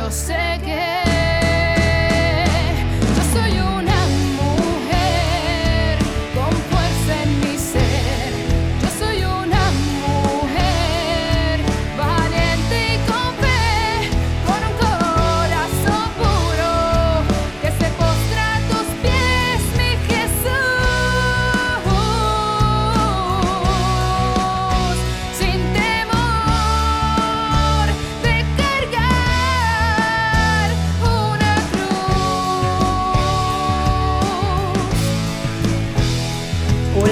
yo sé que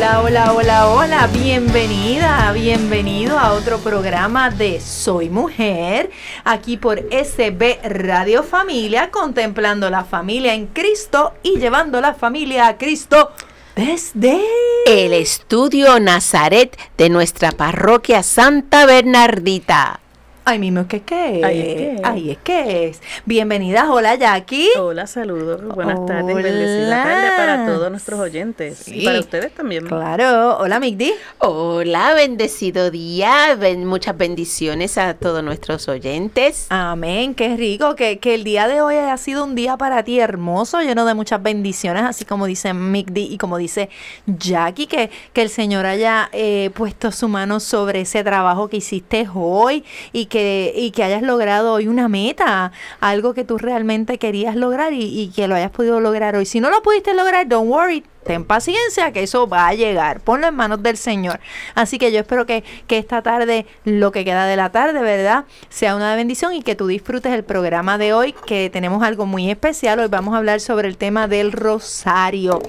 Hola, hola, hola, hola, bienvenida, bienvenido a otro programa de Soy Mujer, aquí por SB Radio Familia, contemplando la familia en Cristo y llevando la familia a Cristo desde... El estudio Nazaret de nuestra parroquia Santa Bernardita. Ay, mismo, ¿qué qué? Ay, es que. Ay, es que es. Bienvenidas, hola Jackie. Hola, saludos, buenas tardes, bendecida tarde para todos nuestros oyentes Sí. y para ustedes también. Claro, hola Migdi. Hola, bendecido día. Ben- muchas bendiciones a todos nuestros oyentes. Amén, qué rico, que, que el día de hoy haya sido un día para ti hermoso, lleno de muchas bendiciones, así como dice Migdi y como dice Jackie, que, que el Señor haya eh, puesto su mano sobre ese trabajo que hiciste hoy y que, y que hayas logrado hoy una meta, algo que tú realmente querías lograr y, y que lo hayas podido lograr hoy. Si no lo pudiste lograr, don't worry. Ten paciencia que eso va a llegar. Ponlo en manos del Señor. Así que yo espero que, que esta tarde, lo que queda de la tarde, ¿verdad? Sea una bendición y que tú disfrutes el programa de hoy, que tenemos algo muy especial. Hoy vamos a hablar sobre el tema del rosario.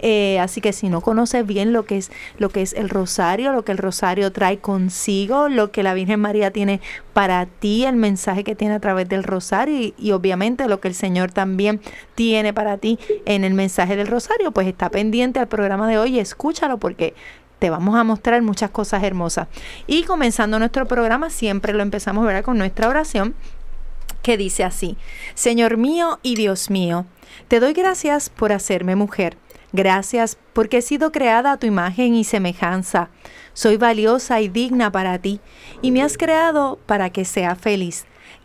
Eh, así que si no conoces bien lo que es lo que es el rosario, lo que el rosario trae consigo, lo que la Virgen María tiene para ti, el mensaje que tiene a través del rosario y, obviamente lo que el Señor también tiene para ti en el mensaje del rosario, pues está pendiente al programa de hoy escúchalo porque te vamos a mostrar muchas cosas hermosas. Y comenzando nuestro programa, siempre lo empezamos ¿verdad? con nuestra oración que dice así, Señor mío y Dios mío, te doy gracias por hacerme mujer. Gracias porque he sido creada a tu imagen y semejanza. Soy valiosa y digna para ti y me has creado para que sea feliz.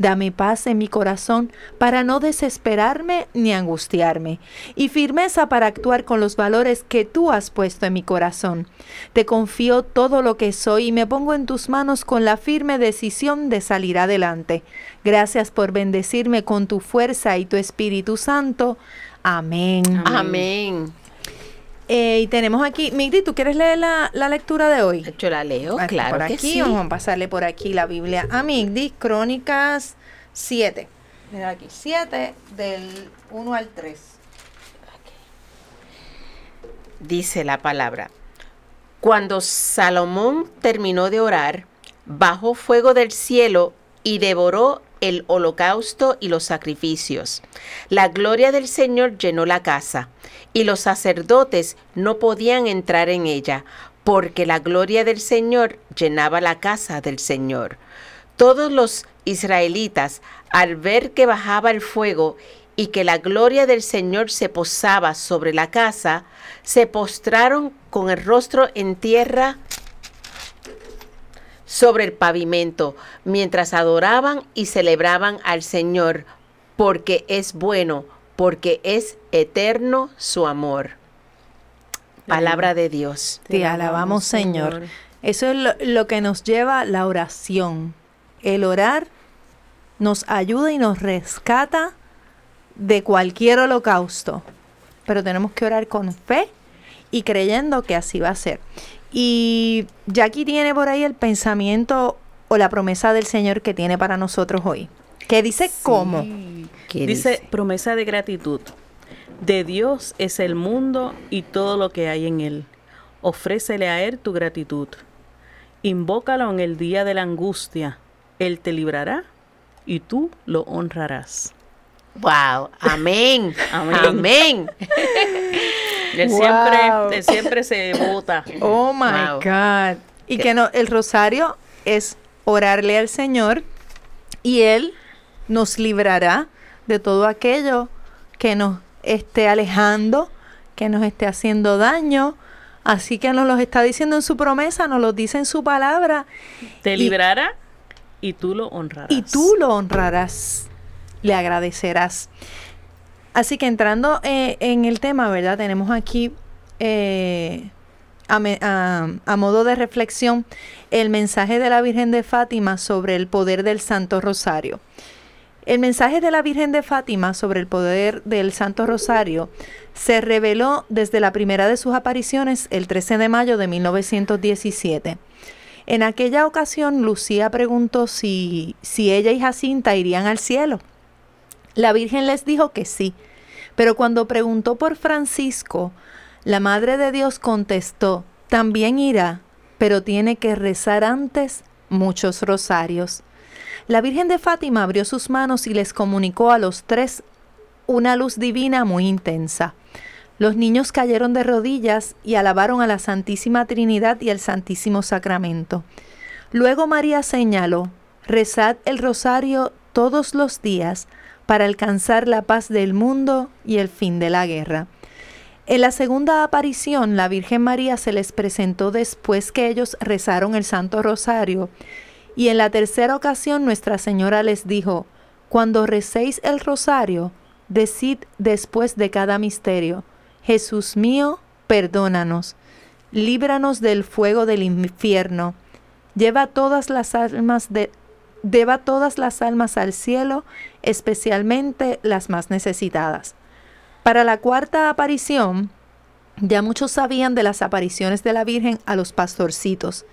Dame paz en mi corazón para no desesperarme ni angustiarme, y firmeza para actuar con los valores que tú has puesto en mi corazón. Te confío todo lo que soy y me pongo en tus manos con la firme decisión de salir adelante. Gracias por bendecirme con tu fuerza y tu Espíritu Santo. Amén. Amén. Eh, y tenemos aquí, Migdi, ¿tú quieres leer la, la lectura de hoy? Yo la leo, Aquí, claro por que aquí, sí. vamos a pasarle por aquí la Biblia a Migdi, Crónicas 7. Mira aquí, 7 del 1 al 3. Dice la palabra. Cuando Salomón terminó de orar, bajó fuego del cielo y devoró el holocausto y los sacrificios. La gloria del Señor llenó la casa, y los sacerdotes no podían entrar en ella, porque la gloria del Señor llenaba la casa del Señor. Todos los israelitas, al ver que bajaba el fuego y que la gloria del Señor se posaba sobre la casa, se postraron con el rostro en tierra sobre el pavimento, mientras adoraban y celebraban al Señor, porque es bueno, porque es eterno su amor. Palabra de Dios. Te alabamos, Señor. Eso es lo, lo que nos lleva la oración. El orar nos ayuda y nos rescata de cualquier holocausto. Pero tenemos que orar con fe y creyendo que así va a ser. Y Jackie tiene por ahí el pensamiento o la promesa del Señor que tiene para nosotros hoy. Que dice cómo. ¿Qué Dice, dice? promesa de gratitud. De Dios es el mundo y todo lo que hay en él. Ofrécele a Él tu gratitud. Invócalo en el día de la angustia. Él te librará y tú lo honrarás. Wow, amén, Amén. amén. Él Wow. siempre, él siempre se vota. Oh my Wow. God. Y que no, el rosario es orarle al Señor y Él nos librará de todo aquello que nos esté alejando, que nos esté haciendo daño. Así que nos los está diciendo en su promesa, nos lo dice en su palabra Te Y- librará y tú lo honrarás. y tú lo honrarás, le agradecerás. Así que entrando eh, en el tema, ¿verdad? Tenemos aquí eh, a, a modo de reflexión el mensaje de la Virgen de Fátima sobre el poder del Santo Rosario. El mensaje de la Virgen de Fátima sobre el poder del Santo Rosario se reveló desde la primera de sus apariciones el 13 de mayo de 1917. En aquella ocasión, Lucía preguntó si, si ella y Jacinta irían al cielo. La Virgen les dijo que sí, pero cuando preguntó por Francisco, la Madre de Dios contestó, también irá, pero tiene que rezar antes muchos rosarios. La Virgen de Fátima abrió sus manos y les comunicó a los tres una luz divina muy intensa. Los niños cayeron de rodillas y alabaron a la Santísima Trinidad y el Santísimo Sacramento. Luego María señaló, rezad el rosario todos los días para alcanzar la paz del mundo y el fin de la guerra. En la segunda aparición, la Virgen María se les presentó después que ellos rezaron el Santo Rosario, y en la tercera ocasión Nuestra Señora les dijo, cuando recéis el rosario, decid después de cada misterio, Jesús mío, perdónanos, líbranos del fuego del infierno, lleva todas las almas de lleva todas las almas al cielo, especialmente las más necesitadas. Para la cuarta aparición, ya muchos sabían de las apariciones de la Virgen a los pastorcitos.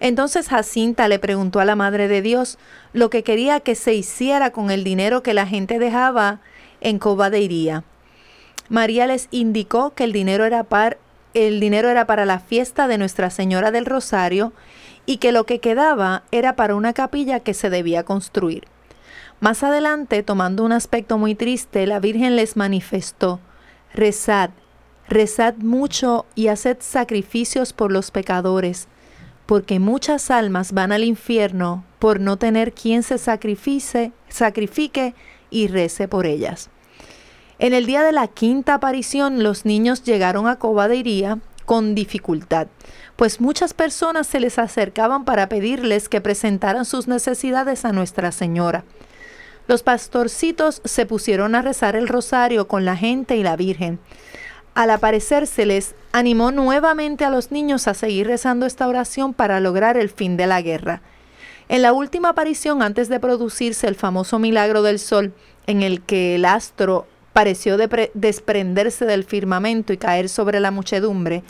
Entonces Jacinta le preguntó a la Madre de Dios lo que quería que se hiciera con el dinero que la gente dejaba en Cobadeiría. María les indicó que el dinero era, par- el dinero era para la fiesta de Nuestra Señora del Rosario y que lo que quedaba era para una capilla que se debía construir. Más adelante, tomando un aspecto muy triste, la Virgen les manifestó, rezad, rezad mucho y haced sacrificios por los pecadores, porque muchas almas van al infierno por no tener quien se sacrifice, sacrifique y rece por ellas. En el día de la quinta aparición, los niños llegaron a Cobadeiría con dificultad, pues muchas personas se les acercaban para pedirles que presentaran sus necesidades a Nuestra Señora. Los pastorcitos se pusieron a rezar el rosario con la gente y la Virgen. Al aparecer se les animó nuevamente a los niños a seguir rezando esta oración para lograr el fin de la guerra. En la última aparición, antes de producirse el famoso milagro del sol, en el que el astro pareció desprenderse del firmamento y caer sobre la muchedumbre,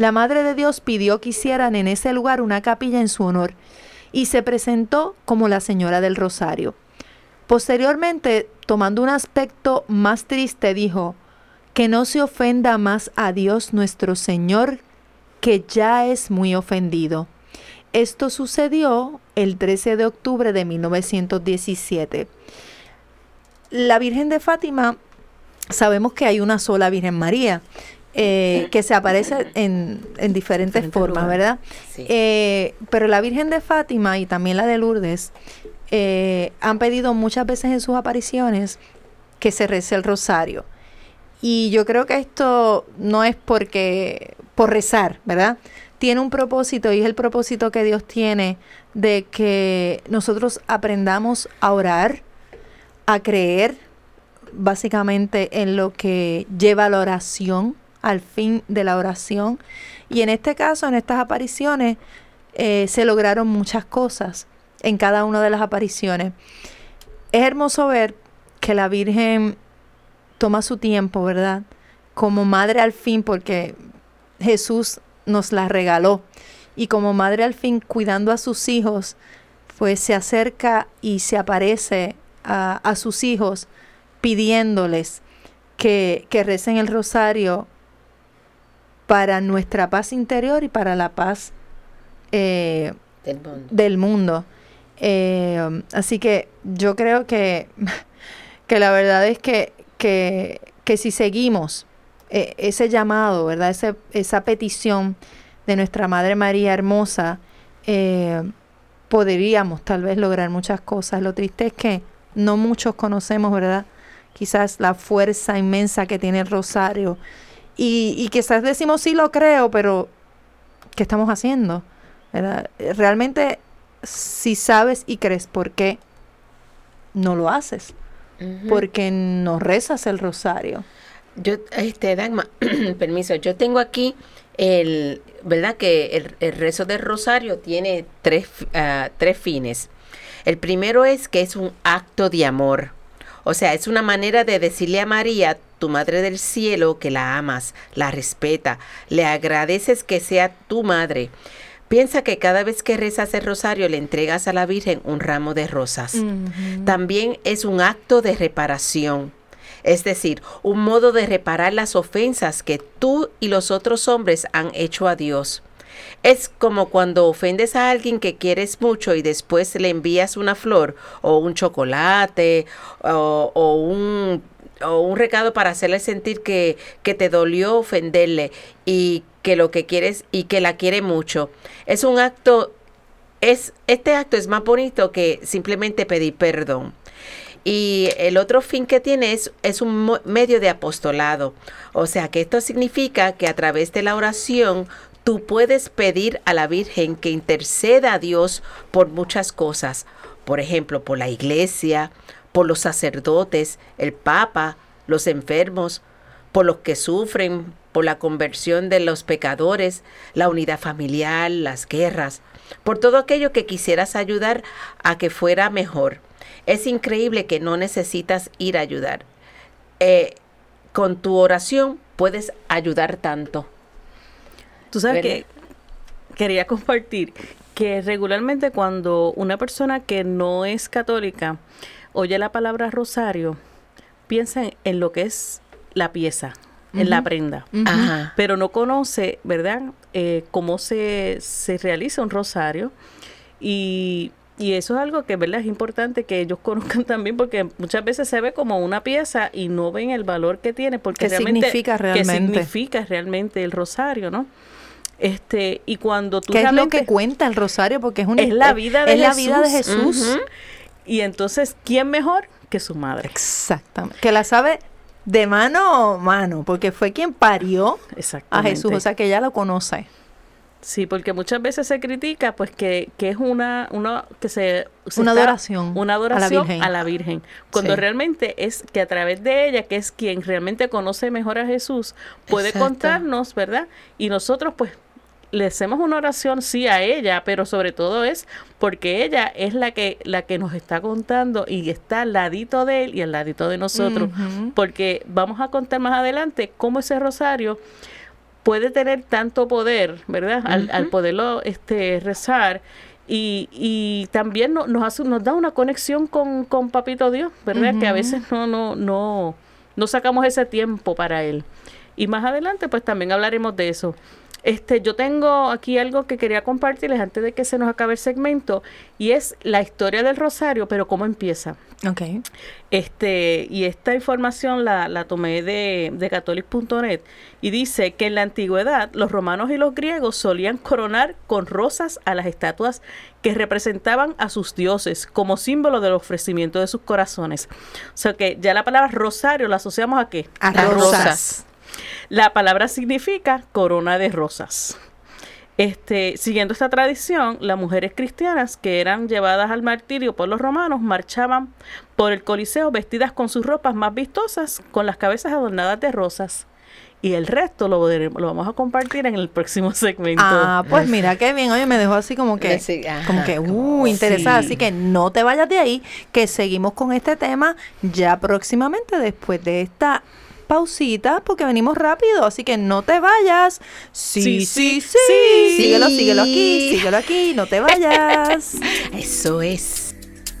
la Madre de Dios pidió que hicieran en ese lugar una capilla en su honor y se presentó como la Señora del Rosario. Posteriormente, tomando un aspecto más triste, dijo, que no se ofenda más a Dios nuestro Señor, que ya es muy ofendido. Esto sucedió el 13 de octubre de 1917. La Virgen de Fátima, sabemos que hay una sola Virgen María, eh, que se aparece en, en diferentes Diferentes formas, lugares. ¿verdad? Sí. Eh, pero la Virgen de Fátima y también la de Lourdes eh, han pedido muchas veces en sus apariciones que se rece el rosario. Y yo creo que esto no es porque por rezar, ¿verdad? Tiene un propósito y es el propósito que Dios tiene de que nosotros aprendamos a orar, a creer básicamente en lo que lleva la oración, al fin de la oración. Y en este caso, en estas apariciones, eh, se lograron muchas cosas en cada una de las apariciones. Es hermoso ver que la Virgen toma su tiempo, ¿verdad? Como madre al fin, porque Jesús nos la regaló. Y como madre al fin, cuidando a sus hijos, pues se acerca y se aparece a, a sus hijos pidiéndoles que, que recen el rosario para nuestra paz interior y para la paz eh, Del mundo. del mundo. Eh, así que yo creo que, que la verdad es que, que, que si seguimos eh, ese llamado, ¿verdad? Ese, esa petición de nuestra Madre María Hermosa, eh, podríamos tal vez lograr muchas cosas. Lo triste es que no muchos conocemos, ¿verdad? Quizás la fuerza inmensa que tiene el rosario. Y, y quizás decimos, sí lo creo, pero ¿qué estamos haciendo? ¿Verdad? Realmente, si sabes y crees por qué no lo haces, Ujú. porque no rezas el rosario. Yo, este, Dagma, permiso, yo tengo aquí el, ¿verdad? Que el, el rezo del rosario tiene tres, ah, tres fines. El primero es que es un acto de amor. O sea, es una manera de decirle a María, tu Madre del Cielo, que la amas, la respeta, le agradeces que sea tu madre. Piensa que cada vez que rezas el rosario le entregas a la Virgen un ramo de rosas. También es un acto de reparación. Es decir, un modo de reparar las ofensas que tú y los otros hombres han hecho a Dios. Es como cuando ofendes a alguien que quieres mucho y después le envías una flor o un chocolate o, o un, o un recado para hacerle sentir que, que te dolió ofenderle y que lo que quieres y que la quiere mucho. Es un acto, es, este acto es más bonito que simplemente pedir perdón. Y el otro fin que tiene es, es un medio de apostolado. O sea que esto significa que a través de la oración tú puedes pedir a la Virgen que interceda a Dios por muchas cosas. Por ejemplo, por la iglesia, por los sacerdotes, el Papa, los enfermos, por los que sufren, por la conversión de los pecadores, la unidad familiar, las guerras, por todo aquello que quisieras ayudar a que fuera mejor. Es increíble que no necesitas ir a ayudar. Eh, con tu oración puedes ayudar tanto. Tú sabes ¿Verdad? que quería compartir que regularmente cuando una persona que no es católica oye la palabra rosario, piensa en, en lo que es la pieza, en la prenda. Ajá. pero no conoce, ¿verdad?, eh, cómo se, se realiza un rosario. Y, y eso es algo que, ¿verdad?, es importante que ellos conozcan también porque muchas veces se ve como una pieza y no ven el valor que tiene porque ¿Qué realmente... significa qué realmente? significa realmente el rosario, ¿no? Este, y cuando tú ¿Qué es lo que cuenta el rosario? Porque es una Es la vida de es la vida de Jesús. Jesús. Y entonces, ¿quién mejor que su madre? Exactamente. Que la sabe de mano a mano, porque fue quien parió a. Jesús, o sea que ella lo conoce. Sí, porque muchas veces se critica, pues, que, que es una, una, que se, se Una adoración una a la adoración Virgen. a la Virgen. Cuando Sí. realmente es que a través de ella, que es quien realmente conoce mejor a Jesús, puede Exacto. contarnos, ¿verdad? Y nosotros, pues, le hacemos una oración sí a ella, pero sobre todo es porque ella es la que la que nos está contando y está al ladito de él y al ladito de nosotros, porque vamos a contar más adelante cómo ese rosario puede tener tanto poder, ¿verdad? Al, al poderlo este, rezar. Y, y también no- nos, hace, nos da una conexión con, con Papito Dios, ¿verdad? Que a veces no, no, no, no sacamos ese tiempo para él. Y más adelante, pues también hablaremos de eso. Este, yo tengo aquí algo que quería compartirles antes de que se nos acabe el segmento, y es la historia del rosario, pero cómo empieza. Ok. Este, y esta información la, la tomé de, de catholic.net y dice que en la antigüedad los romanos y los griegos solían coronar con rosas a las estatuas que representaban a sus dioses como símbolo del ofrecimiento de sus corazones. O sea que ya la palabra rosario la asociamos a qué? A A rosas. rosas. La palabra significa corona de rosas. Este, siguiendo esta tradición, las mujeres cristianas que eran llevadas al martirio por los romanos marchaban por el Coliseo vestidas con sus ropas más vistosas, con las cabezas adornadas de rosas. Y el resto lo, veremos- lo vamos a compartir en el próximo segmento. Ah, pues mira qué bien. Oye, me dejó así como que, Sí, ajá, como que, como- uh, interesada. sí. Así que no te vayas de ahí, que seguimos con este tema ya próximamente después de esta pausita, porque venimos rápido. Así que no te vayas. Sí, sí, Sí, sí. sí, sí. Síguelo, Sí. síguelo aquí, síguelo aquí. No te vayas. Eso es.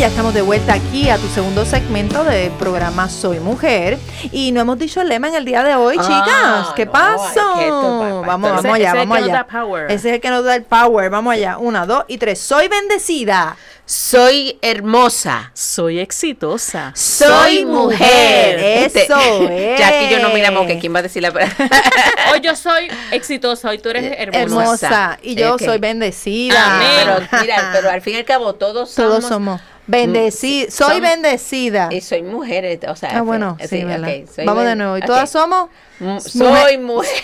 Ya estamos de vuelta aquí a tu segundo segmento del programa Soy Mujer. Y no hemos dicho el lema en el día de hoy, Ah, chicas. ¿Qué no, pasó? es que vamos, vamos Ese- allá, ese es el vamos que nos allá. da power. Ese es el que nos da el power. Vamos allá. Una, dos y tres. Soy bendecida. Soy hermosa. Soy exitosa. Soy mujer. Eso es. Ya que yo no miramos que quién va a decir la palabra. Hoy yo soy exitosa, hoy tú eres hermosa. Hermosa. Hermosa. Y yo soy bendecida. Amén. pero mira, pero al fin y al cabo todos somos. Todos somos bendecidos. Soy Som- bendecida. Y soy mujer, o sea. Ah, bueno, sí, ¿verdad? ok, soy Vamos de nuevo. ¿Y todas somos? Mm, Soy mujer.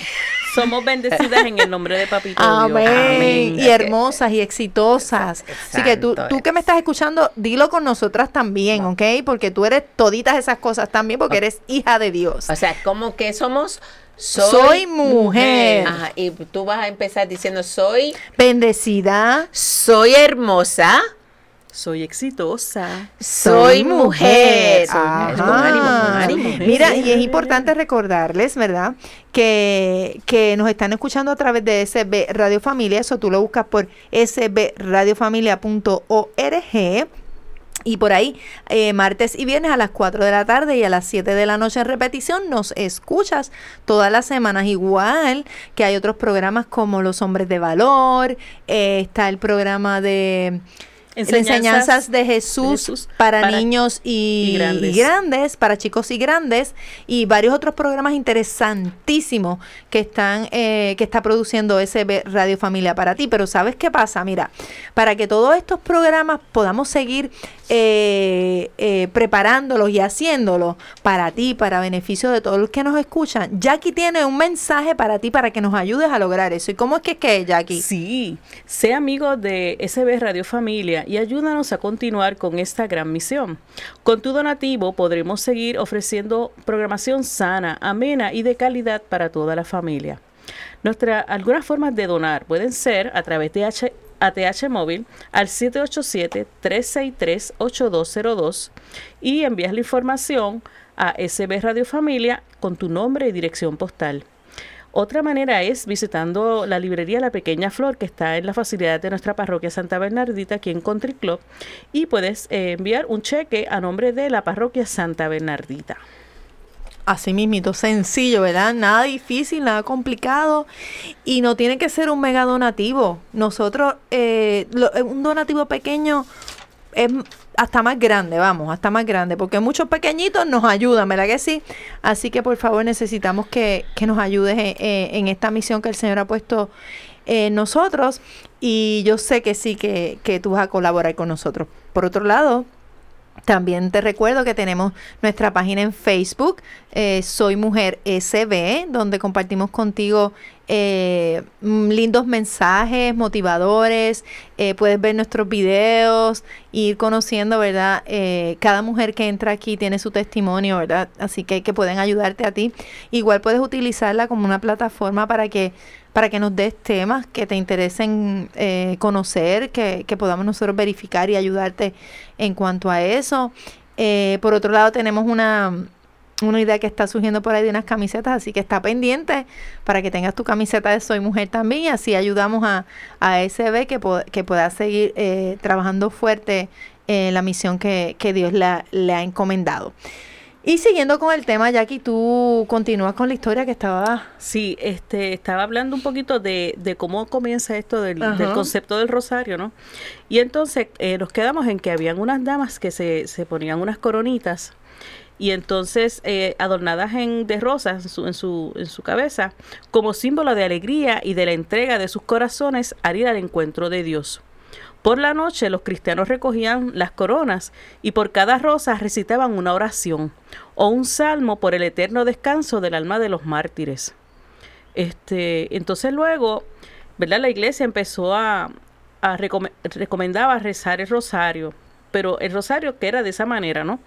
Somos bendecidas en el nombre de Papito. Amén. Amén. Y hermosas y exitosas. Así que tú, tú que me estás escuchando, dilo con nosotras también, ¿ok? Porque tú eres toditas esas cosas también, porque eres hija de Dios. O sea, como que somos. Soy mujer. Ajá, y tú vas a empezar diciendo soy. Bendecida. Soy hermosa. Soy exitosa. Soy mujer. Soy Ajá. mujer. Con ánimo, con ánimo. Mira, y es importante recordarles, ¿verdad? Que, que nos están escuchando a través de SB Radio Familia. Eso tú lo buscas por sbradiofamilia.org. Y por ahí, eh, martes y viernes a las 4 de la tarde y a las 7 de la noche en repetición, nos escuchas todas las semanas. Igual que hay otros programas como Los Hombres de Valor, eh, está el programa de Enseñanzas Enseñanzas, de Jesús, de Jesús para, para- niños y, y grandes. y grandes, para chicos y grandes, y varios otros programas interesantísimos que están, eh, que está produciendo SB Radio Familia para ti. Pero ¿sabes qué pasa? Mira, para que todos estos programas podamos seguir eh, eh, preparándolos y haciéndolos para ti, para beneficio de todos los que nos escuchan, Jackie tiene un mensaje para ti para que nos ayudes a lograr eso. ¿Y cómo es que es que Jackie? Sí, sé amigo de SB Radio Familia y ayúdanos a continuar con esta gran misión. Con tu donativo podremos seguir ofreciendo programación sana, amena y de calidad para toda la familia. Nuestra, algunas formas de donar pueden ser a través de ATH móvil al 787-363-8202 y envías la información a SB Radio Familia con tu nombre y dirección postal. Otra manera es visitando la librería La Pequeña Flor, que está en la facilidad de nuestra parroquia Santa Bernardita, aquí en Country Club, y puedes eh, enviar un cheque a nombre de la parroquia Santa Bernardita. Así mismito, sencillo, ¿verdad? Nada difícil, nada complicado. Y no tiene que ser un mega donativo. Nosotros, eh, lo- eh, un donativo pequeño es hasta más grande, vamos, hasta más grande, porque muchos pequeñitos nos ayudan, ¿verdad que sí? Así que por favor necesitamos que, que nos ayudes en, en- en esta misión que el Señor ha puesto en nosotros. Y yo sé que sí, que, que tú vas a colaborar con nosotros. Por otro lado, también te recuerdo que tenemos nuestra página en Facebook, eh, Soy Mujer SB, donde compartimos contigo eh, mm, lindos mensajes motivadores. eh, puedes ver nuestros videos, ir conociendo, ¿verdad? Eh, cada mujer que entra aquí tiene su testimonio, ¿verdad? Así que, que pueden ayudarte a ti. Igual puedes utilizarla como una plataforma para que para que nos des temas que te interesen eh, conocer, que, que podamos nosotros verificar y ayudarte en cuanto a eso. Eh, por otro lado, tenemos una, una idea que está surgiendo por ahí de unas camisetas, así que está pendiente para que tengas tu camiseta de Soy Mujer también y así ayudamos a, a SB que, que pueda seguir eh, trabajando fuerte en la misión que, que Dios la- le ha encomendado. Y siguiendo con el tema, Jackie, tú continúas con la historia que estaba... Sí, este, estaba hablando un poquito de, de cómo comienza esto del concepto del rosario, ¿no? Y entonces eh, nos quedamos en que habían unas damas que se, se ponían unas coronitas y entonces eh, adornadas en, de rosas en su, en, su, en su cabeza como símbolo de alegría y de la entrega de sus corazones al ir al encuentro de Dios. Por la noche los cristianos recogían las coronas y por cada rosa recitaban una oración o un salmo por el eterno descanso del alma de los mártires. Este, entonces luego, ¿verdad? La iglesia empezó a, a recome- recomendaba rezar el rosario, pero el rosario que era de esa manera, ¿no?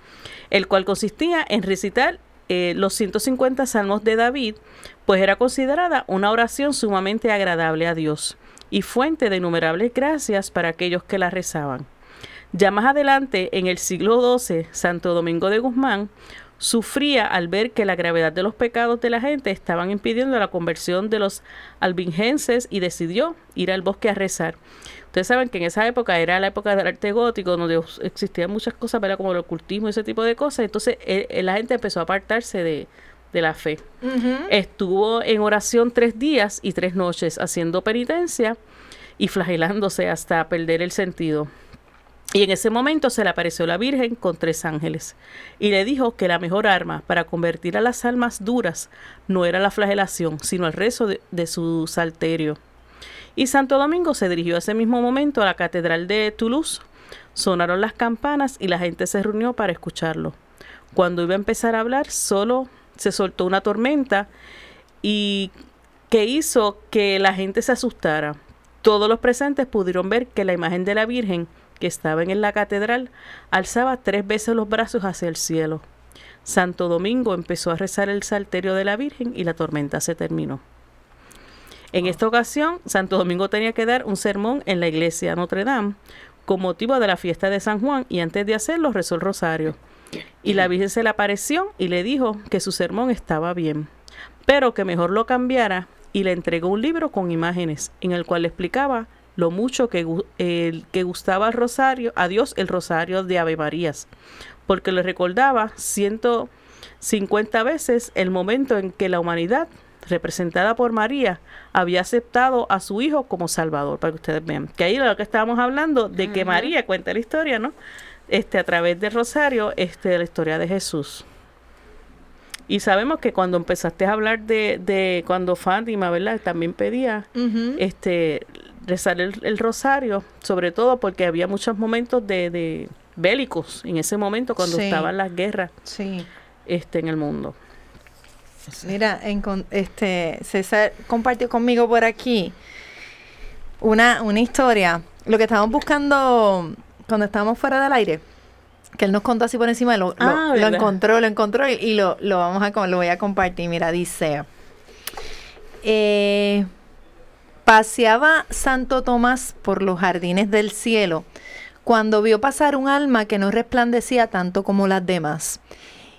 El cual consistía en recitar eh, los 150 salmos de David, pues era considerada una oración sumamente agradable a Dios y fuente de innumerables gracias para aquellos que la rezaban. Ya más adelante, en el siglo XII, Santo Domingo de Guzmán sufría al ver que la gravedad de los pecados de la gente estaban impidiendo la conversión de los albingenses y decidió ir al bosque a rezar. Ustedes saben que en esa época era la época del arte gótico, donde existían muchas cosas, ¿verdad? como el ocultismo y ese tipo de cosas. Entonces eh, eh, la gente empezó a apartarse de, de la fe. Estuvo en oración tres días y tres noches haciendo penitencia y flagelándose hasta perder el sentido. Y en ese momento se le apareció la Virgen con tres ángeles y le dijo que la mejor arma para convertir a las almas duras no era la flagelación, sino el rezo de, de su salterio. Y Santo Domingo se dirigió ese mismo momento a la Catedral de Toulouse. Sonaron las campanas y la gente se reunió para escucharlo. Cuando iba a empezar a hablar, solo se soltó una tormenta y que hizo que la gente se asustara. Todos los presentes pudieron ver que la imagen de la Virgen, que estaba en la catedral, alzaba tres veces los brazos hacia el cielo. Santo Domingo empezó a rezar el salterio de la Virgen y la tormenta se terminó. En esta ocasión, Santo Domingo tenía que dar un sermón en la iglesia Notre Dame con motivo de la fiesta de San Juan y antes de hacerlo rezó el rosario. Y la Virgen se le apareció y le dijo que su sermón estaba bien, pero que mejor lo cambiara y le entregó un libro con imágenes en el cual le explicaba lo mucho que, que gustaba el rosario, a Dios el rosario de Ave Marías, porque le recordaba 150 veces el momento en que la humanidad, representada por María, había aceptado a su hijo como Salvador, para que ustedes vean. Que ahí lo que estábamos hablando, de que María cuenta la historia, ¿no? Este, a través del rosario, este, la historia de Jesús. Y sabemos que cuando empezaste a hablar de, de cuando Fátima, ¿verdad? También pedía este rezar el, el rosario, sobre todo porque había muchos momentos de, de bélicos en ese momento cuando Sí. estaban las guerras Sí. este, en el mundo. Mira, encon- este, César compartió conmigo por aquí una, una historia. Lo que estábamos buscando cuando estábamos fuera del aire, que él nos contó así por encima, lo, lo- Ah, lo ¿verdad? encontró, lo encontró y, y lo, lo vamos a, lo voy a compartir. Mira, dice, eh, paseaba Santo Tomás por los jardines del cielo cuando vio pasar un alma que no resplandecía tanto como las demás.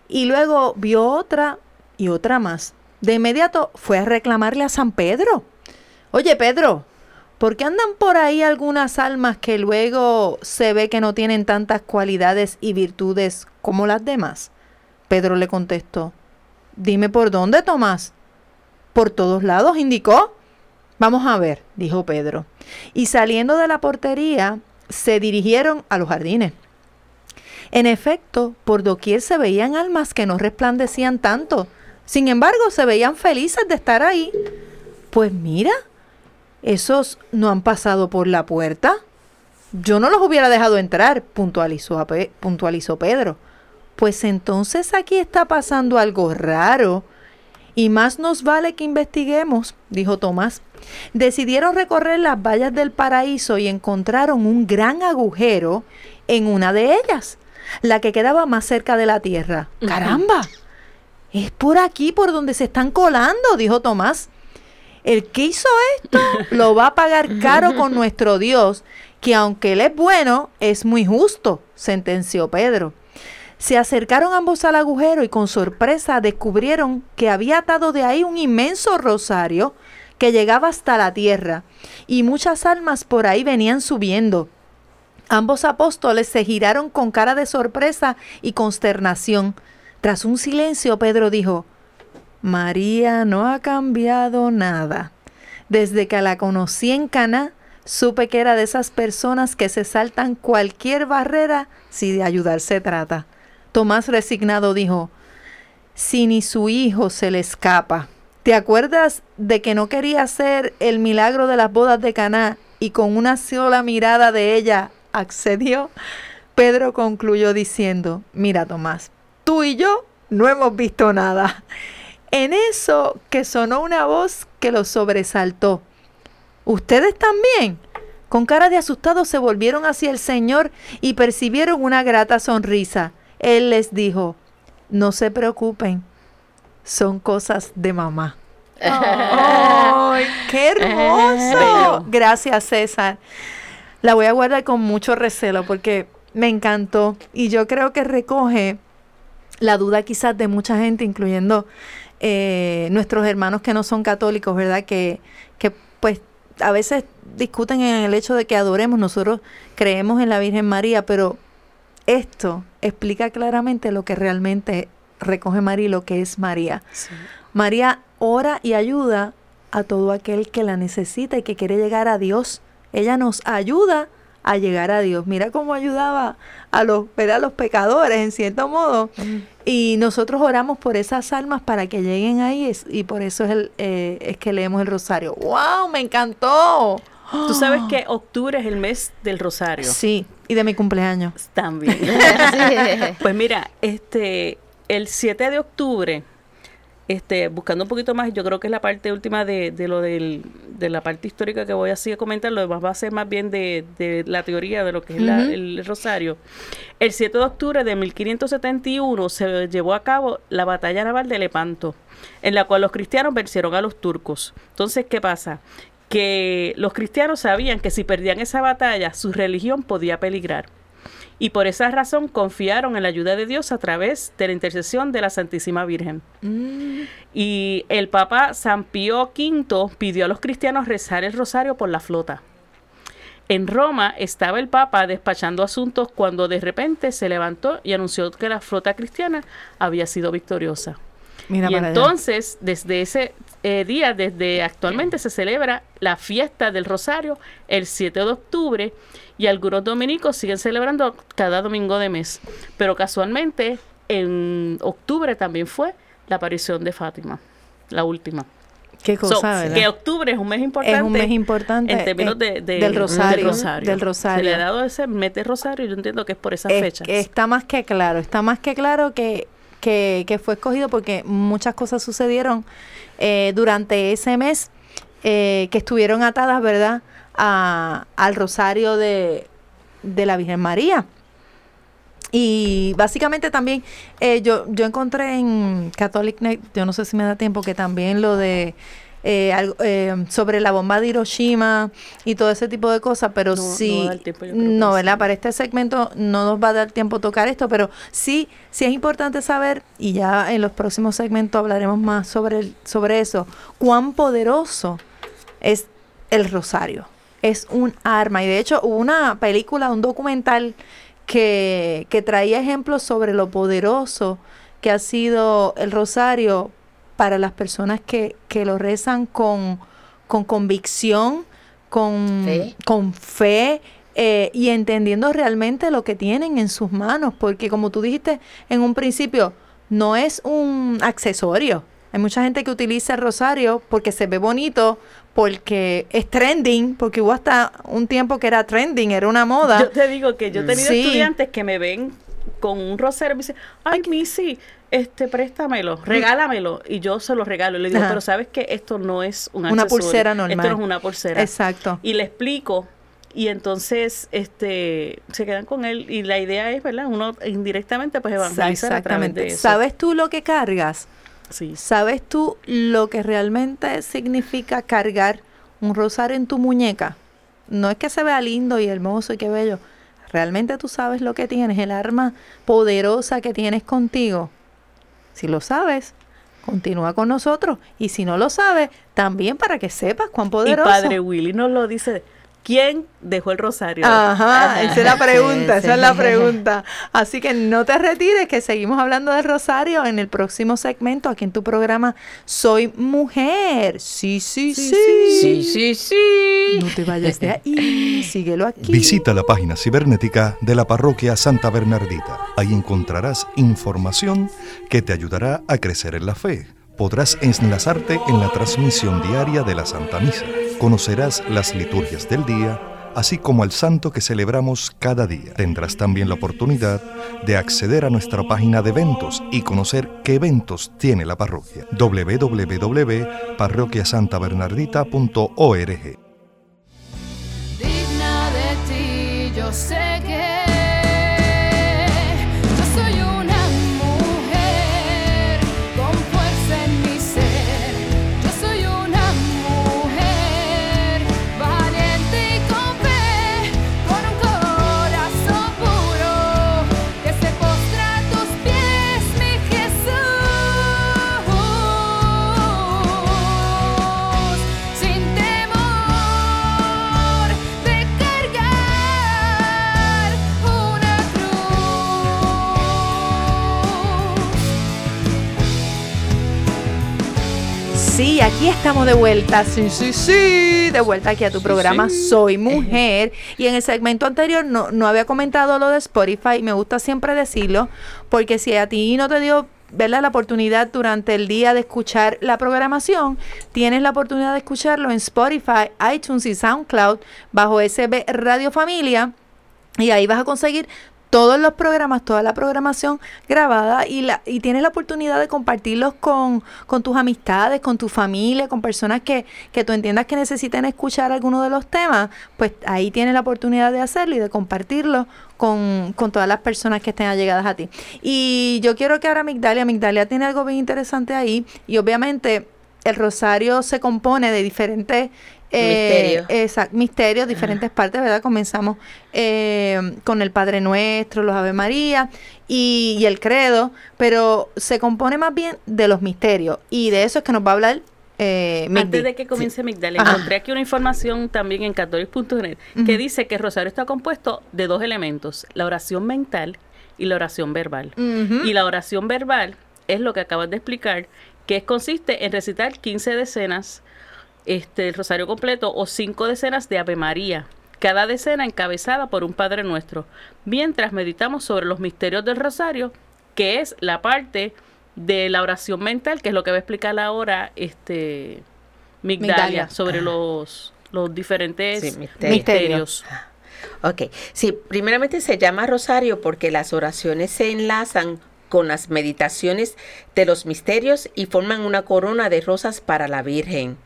Y luego vio otra y otra más. De inmediato fue a reclamarle a San Pedro. Oye, Pedro, ¿por qué andan por ahí algunas almas que luego se ve que no tienen tantas cualidades y virtudes como las demás? Pedro le contestó. Dime por dónde, Tomás. Por todos lados, indicó. Vamos a ver, dijo Pedro. Y saliendo de la portería, se dirigieron a los jardines. En efecto, por doquier se veían almas que no resplandecían tanto. Sin embargo, se veían felices de estar ahí. Pues mira, esos no han pasado por la puerta. Yo no los hubiera dejado entrar, puntualizó, puntualizó Pedro. Pues entonces aquí está pasando algo raro. Y más nos vale que investiguemos, dijo Tomás. Decidieron recorrer las vallas del paraíso y encontraron un gran agujero en una de ellas, la que quedaba más cerca de la tierra. ¡Caramba! Es por aquí por donde se están colando, dijo Tomás. El que hizo esto lo va a pagar caro con nuestro Dios, que aunque él es bueno, es muy justo, sentenció Pedro. Se acercaron ambos al agujero y con sorpresa descubrieron que había atado de ahí un inmenso rosario que llegaba hasta la tierra, y muchas almas por ahí venían subiendo. Ambos apóstoles se giraron con cara de sorpresa y consternación. Tras un silencio, Pedro dijo, María no ha cambiado nada. Desde que la conocí en Cana, supe que era de esas personas que se saltan cualquier barrera si de ayudar se trata. Tomás resignado dijo, si ni su hijo se le escapa. ¿Te acuerdas de que no quería hacer el milagro de las bodas de Caná y con una sola mirada de ella accedió? Pedro concluyó diciendo, mira Tomás, tú y yo no hemos visto nada. En eso que sonó una voz que los sobresaltó. ¿Ustedes también? Con cara de asustado se volvieron hacia el Señor y percibieron una grata sonrisa. Él les dijo, no se preocupen, son cosas de mamá. ¡Ay, qué hermoso! Gracias, César. La voy a guardar con mucho recelo porque me encantó y yo creo que recoge la duda quizás de mucha gente, incluyendo eh, nuestros hermanos que no son católicos, ¿verdad? Que, que pues a veces discuten en el hecho de que adoremos, nosotros creemos en la Virgen María, pero esto explica claramente lo que realmente recoge María y lo que es María. María ora y ayuda a todo aquel que la necesita y que quiere llegar a Dios. Ella nos ayuda a llegar a Dios. Mira cómo ayudaba a los, a los pecadores, en cierto modo. Y nosotros oramos por esas almas para que lleguen ahí es- y por eso es, el, eh, es que leemos el rosario. ¡Wow! ¡Me encantó! Tú sabes que octubre es el mes del rosario. Sí, y de mi cumpleaños. También. Pues mira, este, el 7 de octubre, este, buscando un poquito más, yo creo que es la parte última de, de lo del, de la parte histórica que voy así a comentar, lo demás va a ser más bien de, de la teoría de lo que es la- el rosario. El 7 de octubre de 1571 se llevó a cabo la batalla naval de Lepanto, en la cual los cristianos vencieron a los turcos. Entonces, ¿qué pasa? Que los cristianos sabían que si perdían esa batalla, su religión podía peligrar y por esa razón confiaron en la ayuda de Dios a través de la intercesión de la Santísima Virgen. Y el Papa San Pío V pidió a los cristianos rezar el rosario por la flota. En Roma estaba el Papa despachando asuntos cuando de repente se levantó y anunció que la flota cristiana había sido victoriosa. Mira y allá. entonces, desde ese eh, día, desde actualmente se celebra la fiesta del Rosario el 7 de octubre y algunos dominicos siguen celebrando cada domingo de mes. Pero casualmente en octubre también fue la aparición de Fátima, la última. Qué cosa, que octubre es un mes importante. es un mes importante en términos eh, de, de- del rosario, del rosario. del rosario. Se le ha dado ese mes de rosario y yo entiendo que es por esas Es- fechas. Está más que claro, está más que claro que, que, que fue escogido porque muchas cosas sucedieron eh, durante ese mes eh, que estuvieron atadas, ¿verdad?, a- al rosario de, de la Virgen María. Y básicamente también eh, yo, yo encontré en Catholic Net, yo no sé si me da tiempo, que también lo de eh, algo, eh, sobre la bomba de Hiroshima y todo ese tipo de cosas, pero No- no sí, el tiempo, no, sí. ¿verdad? Para este segmento no nos va a dar tiempo tocar esto, pero sí, sí es importante saber, y ya en los próximos segmentos hablaremos más sobre, el- sobre eso, cuán poderoso es el rosario. Es un arma. Y de hecho hubo una película, un documental que, que traía ejemplos sobre lo poderoso que ha sido el rosario para las personas que, que lo rezan con, con convicción, con Fe. con fe eh, y entendiendo realmente lo que tienen en sus manos, porque como tú dijiste en un principio, no es un accesorio. Hay mucha gente que utiliza el rosario porque se ve bonito, porque es trending, porque hubo hasta un tiempo que era trending, era una moda. Yo te digo que yo he tenido Sí. estudiantes que me ven con un rosario y me dicen, ay, Missy, este, préstamelo, regálamelo. Y yo se lo regalo. Y le digo, Ajá. pero sabes que esto no es un Una accesorio. pulsera normal. Esto no es una pulsera. Exacto. Y le explico. Y entonces este se quedan con él. Y la idea es, ¿verdad? Uno indirectamente pues evangelizar a través de eso. ¿Sabes tú lo que cargas? Sí. ¿Sabes tú lo que realmente significa cargar un rosario en tu muñeca? No es que se vea lindo y hermoso y qué bello. Realmente tú sabes lo que tienes, el arma poderosa que tienes contigo. Si lo sabes, continúa con nosotros. Y si no lo sabes, también para que sepas cuán Y poderoso. Padre Willy nos lo dice ¿quién dejó el rosario? Ajá, esa es la pregunta, Sí, esa es la sí. pregunta. Así que no te retires, que seguimos hablando del rosario en el próximo segmento aquí en tu programa Soy Mujer. Sí, sí, sí. Sí, sí, sí. No te vayas de ahí, síguelo aquí. Visita la página cibernética de la parroquia Santa Bernardita. Ahí encontrarás información que te ayudará a crecer en la fe. Podrás enlazarte en la transmisión diaria de la Santa Misa. Conocerás las liturgias del día, así como al santo que celebramos cada día. Tendrás también la oportunidad de acceder a nuestra página de eventos y conocer qué eventos tiene la parroquia. www.parroquiasantabernardita.org digna de ti, yo sé Sí, aquí estamos de vuelta. Sí, sí, sí. De vuelta aquí a tu programa Soy Mujer. Y en el segmento anterior no, no había comentado lo de Spotify. Me gusta siempre decirlo. Porque si a ti no te dio ¿verdad? la oportunidad durante el día de escuchar la programación, tienes la oportunidad de escucharlo en Spotify, iTunes y SoundCloud bajo SB Radio Familia. Y ahí vas a conseguir todos los programas, toda la programación grabada y, la, y tienes la oportunidad de compartirlos con, con tus amistades, con tu familia, con personas que, que tú entiendas que necesiten escuchar alguno de los temas, pues ahí tienes la oportunidad de hacerlo y de compartirlo con, con todas las personas que estén allegadas a ti. Y yo quiero que ahora Migdalia, Migdalia tiene algo bien interesante ahí y obviamente el rosario se compone de diferentes Misterios. Exacto, misterios, diferentes partes, ¿verdad? Comenzamos eh, con el Padre Nuestro, los Ave María y, y el Credo, pero se compone más bien de los misterios y de eso es que nos va a hablar eh. Antes de que comience Migdalia, Ajá. encontré aquí una información también en católico.net que dice que el rosario está compuesto de dos elementos, la oración mental y la oración verbal. Y la oración verbal es lo que acabas de explicar, que consiste en recitar 15 decenas, este, el rosario completo o 5 decenas de Ave María, cada decena encabezada por un Padre Nuestro, mientras meditamos sobre los misterios del rosario, que es la parte de la oración mental, que es lo que va a explicar ahora este Migdalia, Migdalia. sobre los, los diferentes Sí, misterios. misterios. Ok, sí, primeramente se llama rosario porque las oraciones se enlazan con las meditaciones de los misterios y forman una corona de rosas para la Virgen.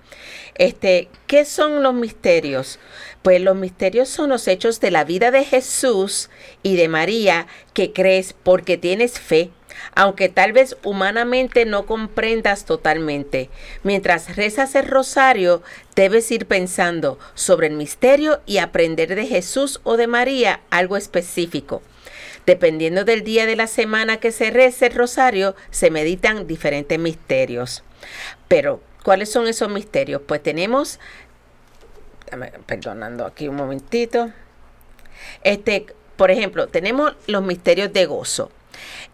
Este, ¿qué son los misterios? Pues los misterios son los hechos de la vida de Jesús y de María que crees porque tienes fe, aunque tal vez humanamente no comprendas totalmente. Mientras rezas el rosario, debes ir pensando sobre el misterio y aprender de Jesús o de María algo específico. Dependiendo del día de la semana que se reza el rosario, se meditan diferentes misterios. Pero, ¿cuáles son esos misterios? Pues tenemos, perdonando aquí un momentito. Este, por ejemplo, tenemos los misterios de gozo.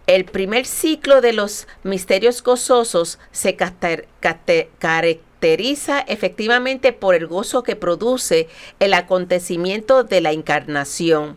El primer ciclo de los misterios gozosos se caracteriza efectivamente por el gozo que produce el acontecimiento de la encarnación.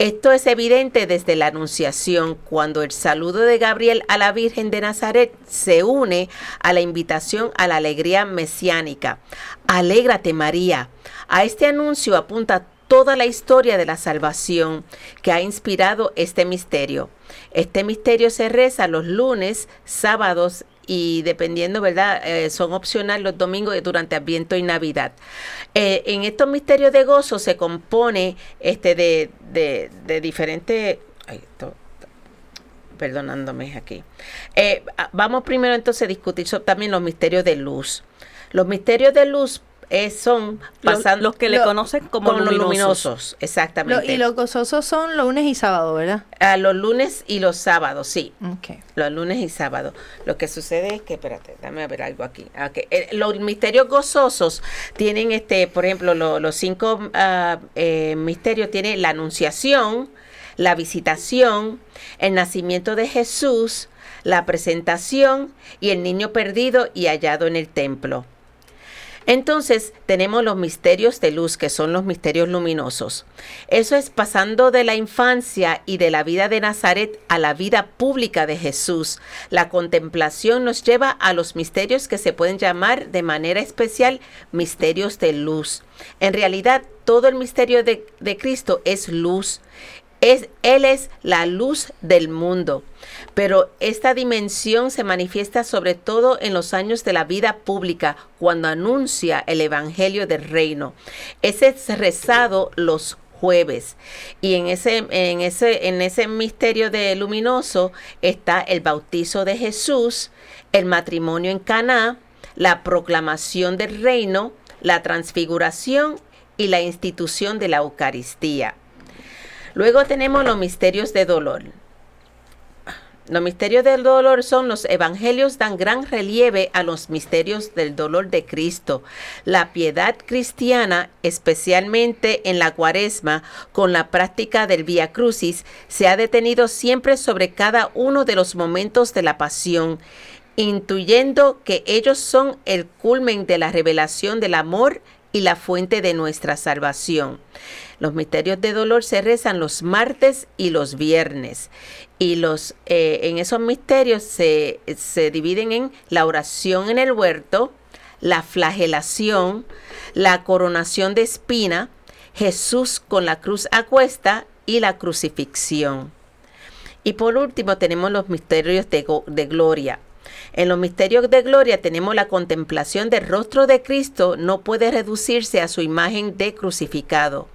Esto es evidente desde la Anunciación, cuando el saludo de Gabriel a la Virgen de Nazaret se une a la invitación a la alegría mesiánica. Alégrate María. A este anuncio apunta toda la historia de la salvación que ha inspirado este misterio. Este misterio se reza los lunes, sábados y dependiendo, ¿verdad? Eh, son opcionales los domingos durante Adviento y Navidad. Eh, en estos misterios de gozo se compone este de, de, diferentes... perdonándome aquí. Eh, vamos primero entonces a discutir también los misterios de luz. Los misterios de luz es- son Los, pasando los que le lo- conocen como con los luminosos. luminosos, Lo- exactamente. y los gozosos son lunes y sábado, ¿verdad? A los lunes y los sábados, sí. Los lunes y sábados. Lo que sucede es que, espérate, dame a ver algo aquí. Ah, eh, los misterios gozosos tienen, este, por ejemplo, lo- los cinco ah, eh, misterios tienen la anunciación, la visitación, el nacimiento de Jesús, la presentación y el niño perdido y hallado en el templo. Entonces tenemos los misterios de luz, que son los misterios luminosos. Eso es pasando de la infancia y de la vida de Nazaret a la vida pública de Jesús. La contemplación nos lleva a los misterios que se pueden llamar de manera especial misterios de luz. En realidad, todo el misterio de, de Cristo es luz. Es, él es la luz del mundo. Pero esta dimensión se manifiesta sobre todo en los años de la vida pública, cuando anuncia el Evangelio del Reino. Ese es rezado los jueves. Y en ese, en ese, en ese misterio de luminoso está el bautizo de Jesús, el matrimonio en Caná, la proclamación del reino, la transfiguración y la institución de la Eucaristía. Luego tenemos los misterios de dolor. Los misterios del dolor son los evangelios dan gran relieve a los misterios del dolor de Cristo. La piedad cristiana, especialmente en la cuaresma, con la práctica del Via Crucis, se ha detenido siempre sobre cada uno de los momentos de la pasión, intuyendo que ellos son el culmen de la revelación del amor y la fuente de nuestra salvación. Los misterios de dolor se rezan los martes y los viernes. Y los, eh, en esos misterios se, se dividen en la oración en el huerto, la flagelación, la coronación de espina, Jesús con la cruz a cuesta y la crucifixión. Y por último tenemos los misterios de, de gloria. En los misterios de gloria tenemos la contemplación del rostro de Cristo, no puede reducirse a su imagen de crucificado.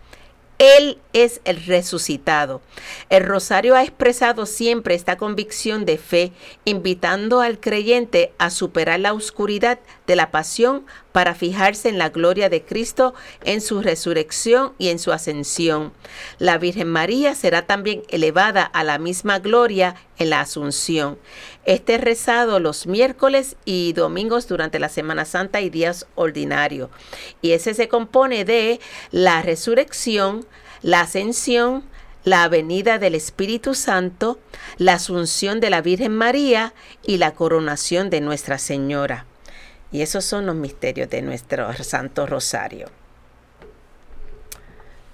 Él es el resucitado. El rosario ha expresado siempre esta convicción de fe, invitando al creyente a superar la oscuridad de la pasión para fijarse en la gloria de Cristo, en su resurrección y en su ascensión. La Virgen María será también elevada a la misma gloria en la Asunción. Este es rezado los miércoles y domingos durante la Semana Santa y días ordinarios. Y ese se compone de la resurrección, la ascensión, la venida del Espíritu Santo, la asunción de la Virgen María y la coronación de Nuestra Señora. Y esos son los misterios de nuestro Santo Rosario.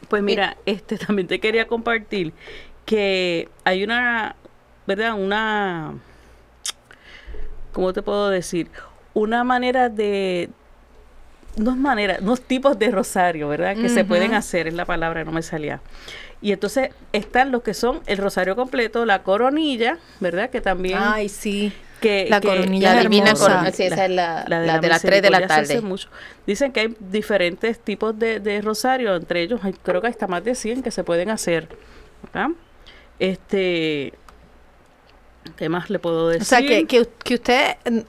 Pues mira, este también te quería compartir que hay una, ¿verdad? Una, ¿cómo te puedo decir? Una manera de, dos maneras, dos tipos de rosario, ¿verdad? Que se pueden hacer, es la palabra, no me salía. Y entonces están los que son el rosario completo, la coronilla, ¿verdad? Que también... Ay, sí. que, la que- coronilla La Divina. Corona, sí, esa es la, la de las 3 de la tarde. mucho. Dicen que hay diferentes tipos de, de rosario, entre ellos hay- creo que hasta más de 100 que se pueden hacer. ¿verdad? Este, ¿qué más le puedo decir? O sea, que, que, que usted, mm,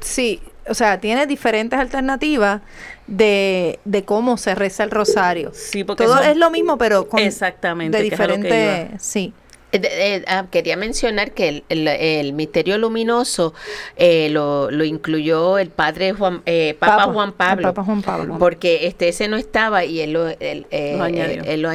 sí, o sea, tiene diferentes alternativas de, de cómo se reza el rosario. Sí, porque Todo es lo mismo, pero con Exactamente, de es diferente, sí. Eh, eh, ah, quería mencionar que el, el- el misterio luminoso eh, lo, lo incluyó el padre Juan, eh, Papa, Papa, Juan el Pablo, Papa Juan Pablo. porque este ese no estaba y él lo, él, eh, Lo añadió. él lo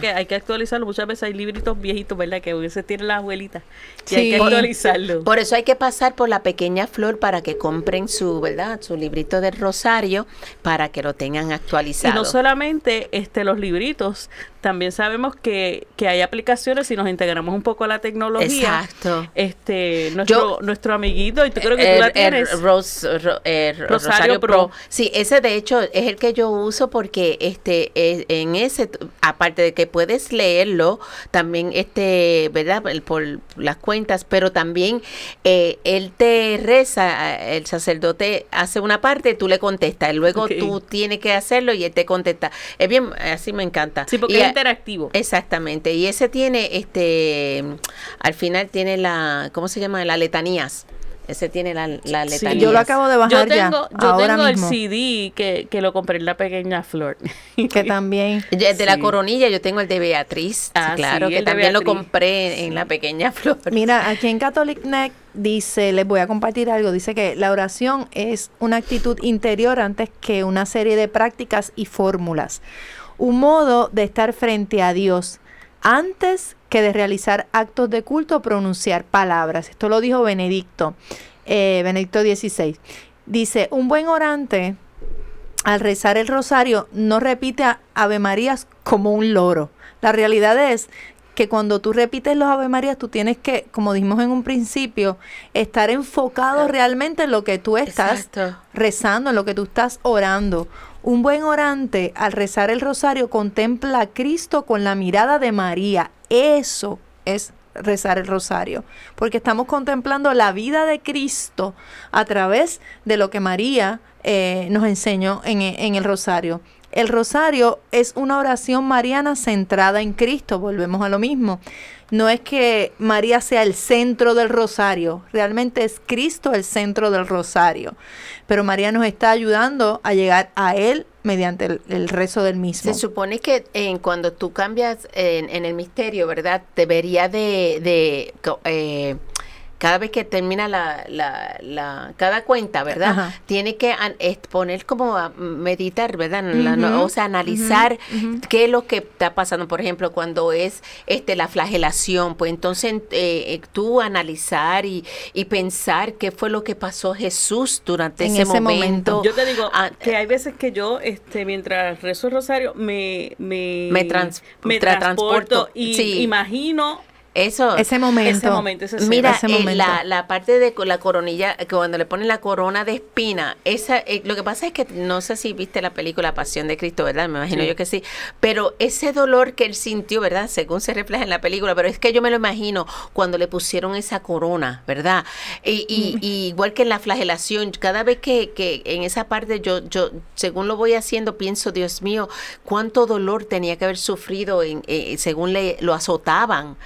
que hay que actualizarlo. Muchas veces hay libritos viejitos, ¿verdad? Que a veces tienen las abuelitas. Y Sí. hay que actualizarlo. Por eso hay que pasar por la pequeña flor para que compren su, ¿verdad? Su librito del rosario para que lo tengan Y actualizado. no solamente este los libritos, también sabemos que, que hay aplicaciones si nos integramos un poco a la tecnología. Exacto. Este, nuestro, Yo- nuestro amiguito, y tú creo que tú El- la el tienes. Ros- ro- ro- Rosario Rosario, Pro. Pro. Sí, ese de hecho es el que yo uso porque este eh, en ese aparte de que puedes leerlo también este verdad El- por las cuentas, pero también eh, él te reza, eh, el sacerdote hace una parte, tú le contestas, y luego Ok. tú tienes que hacerlo y él te contesta. Es bien, así me encanta. sí, porque Y interactivo. Exactamente, y ese tiene, este, al final tiene la, ¿cómo se llama? Las letanías. Ese tiene la, la Sí. letanía. Yo lo acabo de Yo bajar ya, tengo, yo ahora tengo el mismo. CD que, que lo compré en la pequeña flor. Que también. De la Sí. coronilla yo tengo el de Beatriz, Ah, claro, sí, que también lo compré en la pequeña flor. Mira, aquí en Catholic Neck dice, les voy a compartir algo, dice que la oración es una actitud interior antes que una serie de prácticas y fórmulas. Un modo de estar frente a Dios antes que de realizar actos de culto o pronunciar palabras. Esto lo dijo Benedicto, eh, Benedicto XVI. Dice, un buen orante al rezar el rosario no repite a- Ave Marías como un loro. La realidad es que cuando tú repites los Ave Marías, tú tienes que, como dijimos en un principio, estar enfocado realmente en lo que tú estás Exacto. rezando, en lo que tú estás orando. Un buen orante al rezar el rosario contempla a Cristo con la mirada de María. Eso es rezar el rosario, porque estamos contemplando la vida de Cristo a través de lo que María eh, nos enseñó en, en el rosario. El rosario es una oración mariana centrada en Cristo, volvemos a lo mismo. No es que María sea el centro del rosario, realmente es Cristo el centro del rosario. Pero María nos está ayudando a llegar a Él mediante el, rezo del mismo. Se supone que en, cuando tú cambias en, en el misterio, ¿verdad? Debería de, de eh, cada vez que termina la, la, la- cada cuenta, ¿verdad? Ajá. Tiene que an- es poner como a meditar, ¿verdad? La- no- Ujú, o sea, analizar qué es lo que está pasando. Por ejemplo, cuando es este la flagelación, pues entonces eh, eh, tú analizar y, y pensar qué fue lo que pasó Jesús durante En ese, ese momento. momento. Yo te digo Ah, que hay veces que yo, este, mientras rezo el rosario, me me, Me trans- me tra- transporto transporto, y sí. imagino Eso. ese momento. ese momento, ese Mira, ese eh, momento. la, la parte de la coronilla, que cuando le ponen la corona de espina, esa, eh, lo que pasa es que no sé si viste la película Pasión de Cristo, ¿verdad? Me imagino Sí. yo que sí. Pero ese dolor que él sintió, ¿verdad? Según se refleja en la película, pero es que yo me lo imagino cuando le pusieron esa corona, ¿verdad? Y, y- y igual que en la flagelación, cada vez que, que en esa parte yo, yo, según lo voy haciendo, pienso, Dios mío, cuánto dolor tenía que haber sufrido en, eh, según le, lo azotaban.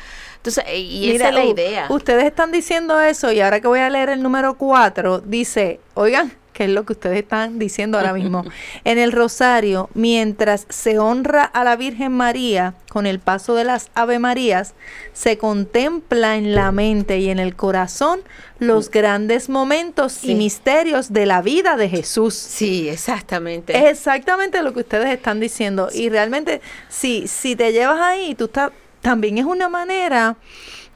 Entonces, y esa es la idea. Ustedes están diciendo eso y ahora que voy a leer el número 4, dice, oigan, ¿qué es lo que ustedes están diciendo ahora mismo? en el rosario, mientras se honra a la Virgen María con el paso de las Ave Marías, se contempla en la mente y en el corazón los grandes momentos Sí. y misterios de la vida de Jesús. Sí, exactamente. Es exactamente lo que ustedes están diciendo. Y realmente, si, si te llevas ahí, tú estás, también es una manera,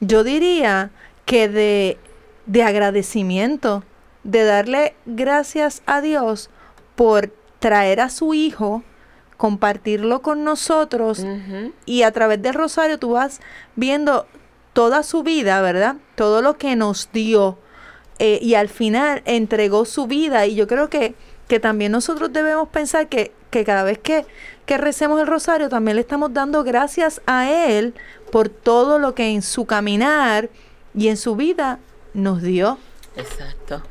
yo diría, que de, de agradecimiento, de darle gracias a Dios por traer a su hijo, compartirlo con nosotros y a través del rosario tú vas viendo toda su vida, ¿verdad? Todo lo que nos dio eh, y al final entregó su vida y yo creo que, que también nosotros debemos pensar que, que cada vez que, que recemos el rosario también le estamos dando gracias a Él por todo lo que en su caminar y en su vida nos dio. Exacto.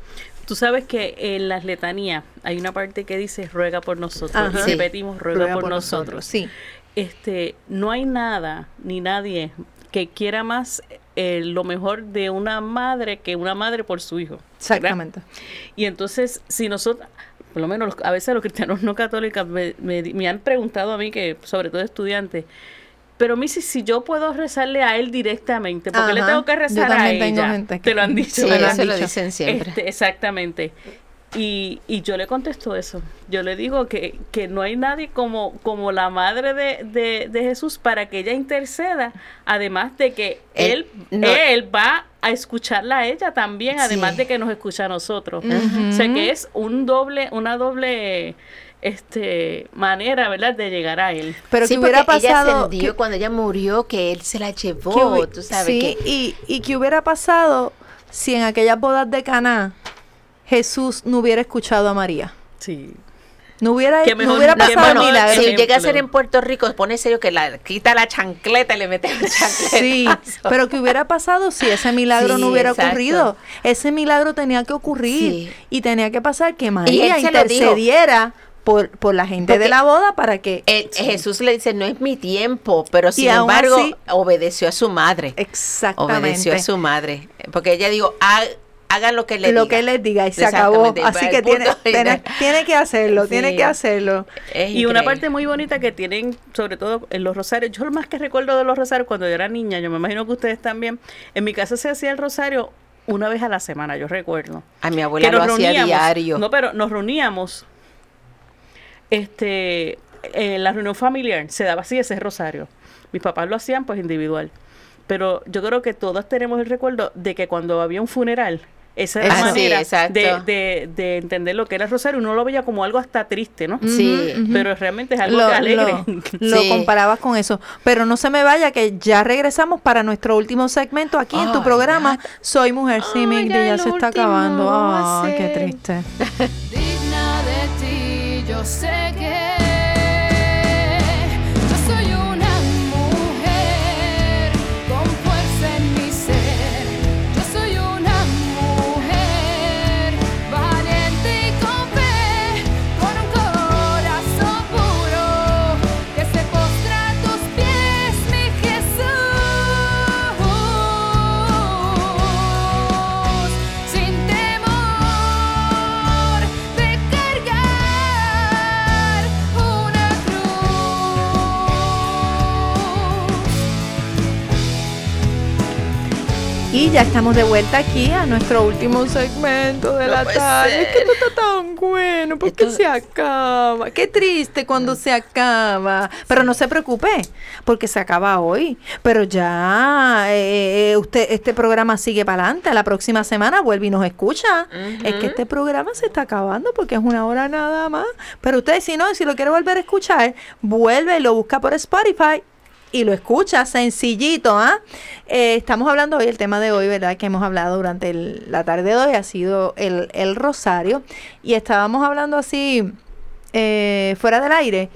Tú sabes que en las letanías hay una parte que dice ruega por nosotros. Ajá. Y Sí. repetimos ruega, por, nosotros. Sí. Este, no hay nada ni nadie que quiera más eh, lo mejor de una madre que una madre por su hijo. ¿verdad? Exactamente. Y entonces, si nosotros, por lo menos los- a veces los cristianos no católicos me, me- me han preguntado a mí, que sobre todo estudiantes, pero Missy, si yo puedo rezarle a él directamente, porque le tengo que Yo rezar a tengo ella? gente que- Te lo han dicho, Sí, me lo dicen siempre. Este, exactamente. Y, y yo le contesto eso. Yo le digo que, que no hay nadie como, como la madre de, de, de Jesús para que ella interceda, además de que Él- él, no. él va a escucharla a ella también, además Sí. de que nos escucha a nosotros. O sea que es un doble, una doble este manera, ¿verdad?, de llegar a él. Pero sí, que hubiera ella pasado... sintió que- cuando ella murió que él se la que llevó, hubi- tú sabes sí, que y, y que hubiera pasado si en aquellas bodas de Caná Jesús no hubiera escuchado a María. Sí. No hubiera, Que no mejor- hubiera pasado el mejor- milagro. si llega a ser en Puerto Rico, pone serio que la quita la chancleta y le mete la chancleta. Sí, pero que hubiera pasado si ese milagro Sí, no hubiera exacto. ocurrido. Ese milagro tenía que ocurrir Sí. y tenía que pasar que María intercediera por, por la gente Porque de la boda para que... Eh, Jesús le dice, no es mi tiempo, pero sin embargo así- obedeció a su madre. Exactamente. Obedeció a su madre. Porque ella dijo, "Ha- hagan lo que les lo diga. que les diga y se acabó. Así que tiene, tiene, tiene que hacerlo, tiene que hacerlo. Es Y una parte muy bonita que tienen, sobre todo en los rosarios, yo lo más que recuerdo de los rosarios cuando yo era niña, yo me imagino que ustedes también, en mi casa se hacía el rosario una vez a la semana, yo recuerdo. A mi abuela que lo hacía diario. No, pero nos reuníamos, este, en la reunión familiar se daba así ese rosario. Mis papás lo hacían pues individual. Pero yo creo que todos tenemos el recuerdo de que cuando había un funeral, esa era la Ah, sí, manera de, de- de entender lo que era el rosario. Uno lo veía como algo hasta triste, ¿no? Sí. Pero realmente es algo lo, que alegre. lo- lo Sí. comparabas con eso. Pero no se me vaya que ya regresamos para nuestro último segmento aquí en tu programa. Soy mujer, sí, Ay, Migdi, ya se está acabando. Ay, qué triste. digna de ti, yo sé que ya estamos de vuelta aquí a nuestro último segmento de No la tarde. Es que no está tan bueno, porque Esto- se acaba. Qué triste cuando se acaba. Pero no se preocupe, porque se acaba hoy. Pero ya eh, usted este programa sigue para adelante. La próxima semana vuelve y nos escucha. Es que este programa se está acabando porque es una hora nada más. Pero usted, si no, si lo quiere volver a escuchar, vuelve y lo busca por Spotify y lo escucha sencillito, ¿ah? Eh, estamos hablando hoy, el tema de hoy, ¿verdad? Que hemos hablado durante la tarde de hoy ha sido el, el rosario. Y estábamos hablando así, eh, fuera del aire.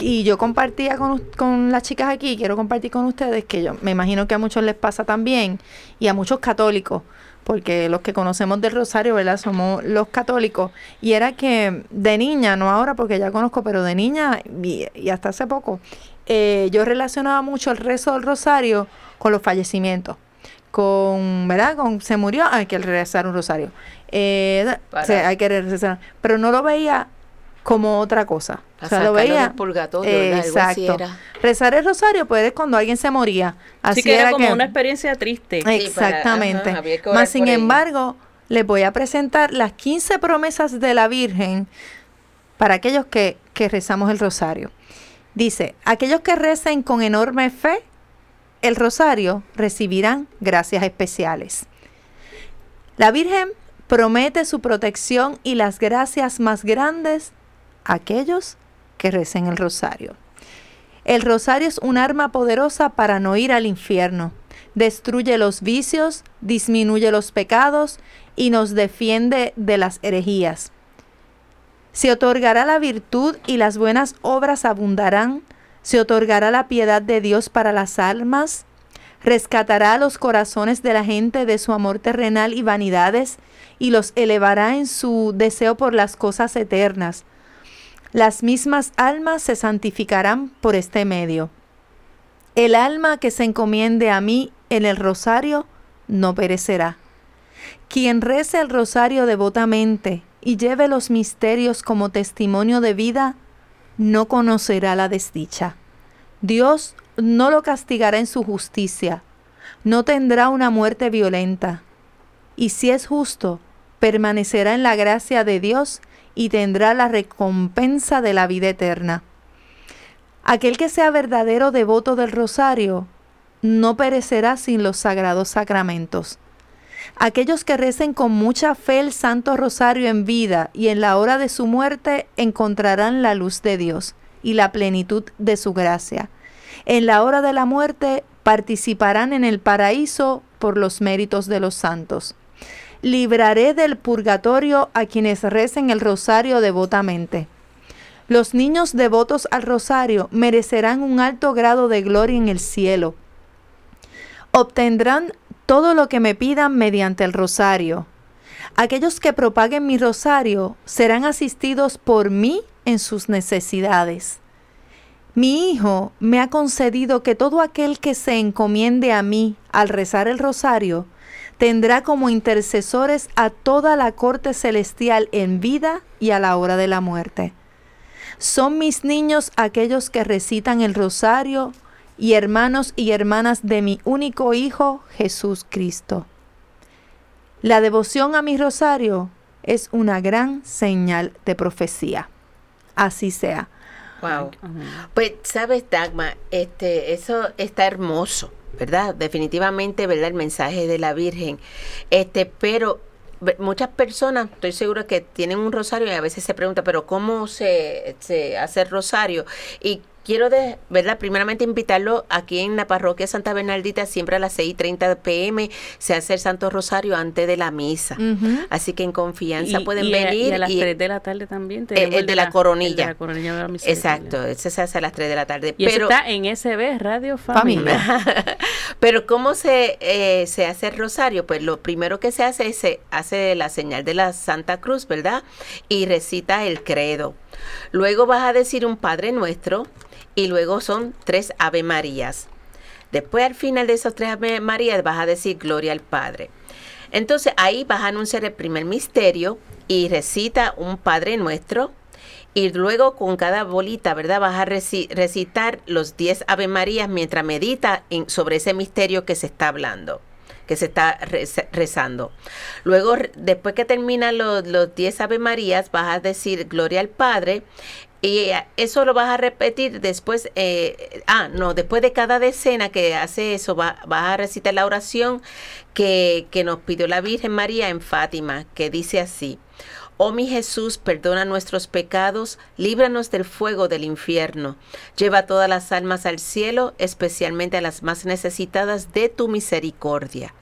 Y yo compartía con, con las chicas aquí, quiero compartir con ustedes, que yo me imagino que a muchos les pasa también, y a muchos católicos, porque los que conocemos del rosario, ¿verdad? Somos los católicos. Y era que de niña, no ahora porque ya conozco, pero de niña y hasta hace poco, eh, yo relacionaba mucho el rezo del rosario con los fallecimientos. Con, ¿verdad? Con se murió, hay que rezar un rosario. Eh, Para- o sea, hay que rezar. Pero no lo veía como otra cosa. Para o sea, lo veía. del purgatorio, ¿verdad? Algo así Exacto. era. Rezar el rosario, pues es cuando alguien se moría. Así que era como que- una experiencia triste. Exactamente. Más sin embargo, les voy a presentar las 15 promesas de la Virgen para aquellos que, que rezamos el rosario. Dice, aquellos que recen con enorme fe el rosario recibirán gracias especiales. La Virgen promete su protección y las gracias más grandes a aquellos que recen el rosario. El rosario es un arma poderosa para no ir al infierno. Destruye los vicios, disminuye los pecados y nos defiende de las herejías. Se otorgará la virtud y las buenas obras abundarán. Se otorgará la piedad de Dios para las almas. Rescatará los corazones de la gente de su amor terrenal y vanidades y los elevará en su deseo por las cosas eternas. Las mismas almas se santificarán por este medio. El alma que se encomiende a mí en el rosario no perecerá. Quien rece el rosario devotamente y lleve los misterios como testimonio de vida, no conocerá la desdicha. Dios no lo castigará en su justicia, no tendrá una muerte violenta, y si es justo, permanecerá en la gracia de Dios y tendrá la recompensa de la vida eterna. Aquel que sea verdadero devoto del rosario no perecerá sin los sagrados sacramentos. Aquellos que recen con mucha fe el Santo Rosario en vida y en la hora de su muerte encontrarán la luz de Dios y la plenitud de su gracia. En la hora de la muerte participarán en el paraíso por los méritos de los santos. Libraré del purgatorio a quienes recen el rosario devotamente. Los niños devotos al rosario merecerán un alto grado de gloria en el cielo. Obtendrán todo lo que me pidan mediante el rosario. Aquellos que propaguen mi rosario serán asistidos por mí en sus necesidades. Mi Hijo me ha concedido que todo aquel que se encomiende a mí al rezar el rosario tendrá como intercesores a toda la corte celestial en vida y a la hora de la muerte. Son mis niños aquellos que recitan el rosario y hermanos y hermanas de mi único Hijo Jesús Cristo. La devoción a mi rosario es una gran señal de profecía. Así sea. Wow. Pues, sabes, Dagma, este, eso está hermoso, ¿verdad? Definitivamente, ¿verdad? El mensaje de la Virgen. Este, pero muchas personas, estoy segura que tienen un rosario y a veces se preguntan, pero ¿cómo se, se hace el rosario? Y quiero, de, ¿verdad? Primeramente invitarlo aquí en la parroquia Santa Bernardita, siempre a las 6 y 30 pm se hace el Santo Rosario antes de la misa. Así que en confianza Y- pueden y a- venir. Y a las y- 3 de la tarde también. el, tenemos el de la coronilla. el de la coronilla de la. Exacto, ese se hace a las 3 de la tarde. Y pero, está en SB Radio Familia. Familia. pero ¿cómo se, eh, se hace el rosario? Pues lo primero que se hace es se hace la señal de la Santa Cruz, ¿verdad? Y recita el credo. Luego vas a decir un Padre Nuestro y luego son tres Ave Marías. Después al final de esos tres Ave Marías vas a decir Gloria al Padre. Entonces ahí vas a anunciar el primer misterio y recita un Padre Nuestro. Y luego con cada bolita, ¿verdad? Vas a reci- recitar los 10 Ave Marías mientras medita sobre ese misterio que se está hablando, que se está reza- rezando. Luego, después que terminan los, los 10 Ave Marías, vas a decir Gloria al Padre. Y eh, eso lo vas a repetir después, eh, ah, no, después de cada decena que hace eso, va- vas a recitar la oración que, que nos pidió la Virgen María en Fátima, que dice así. Oh mi Jesús, perdona nuestros pecados, líbranos del fuego del infierno. Lleva todas las almas al cielo, especialmente a las más necesitadas de tu misericordia.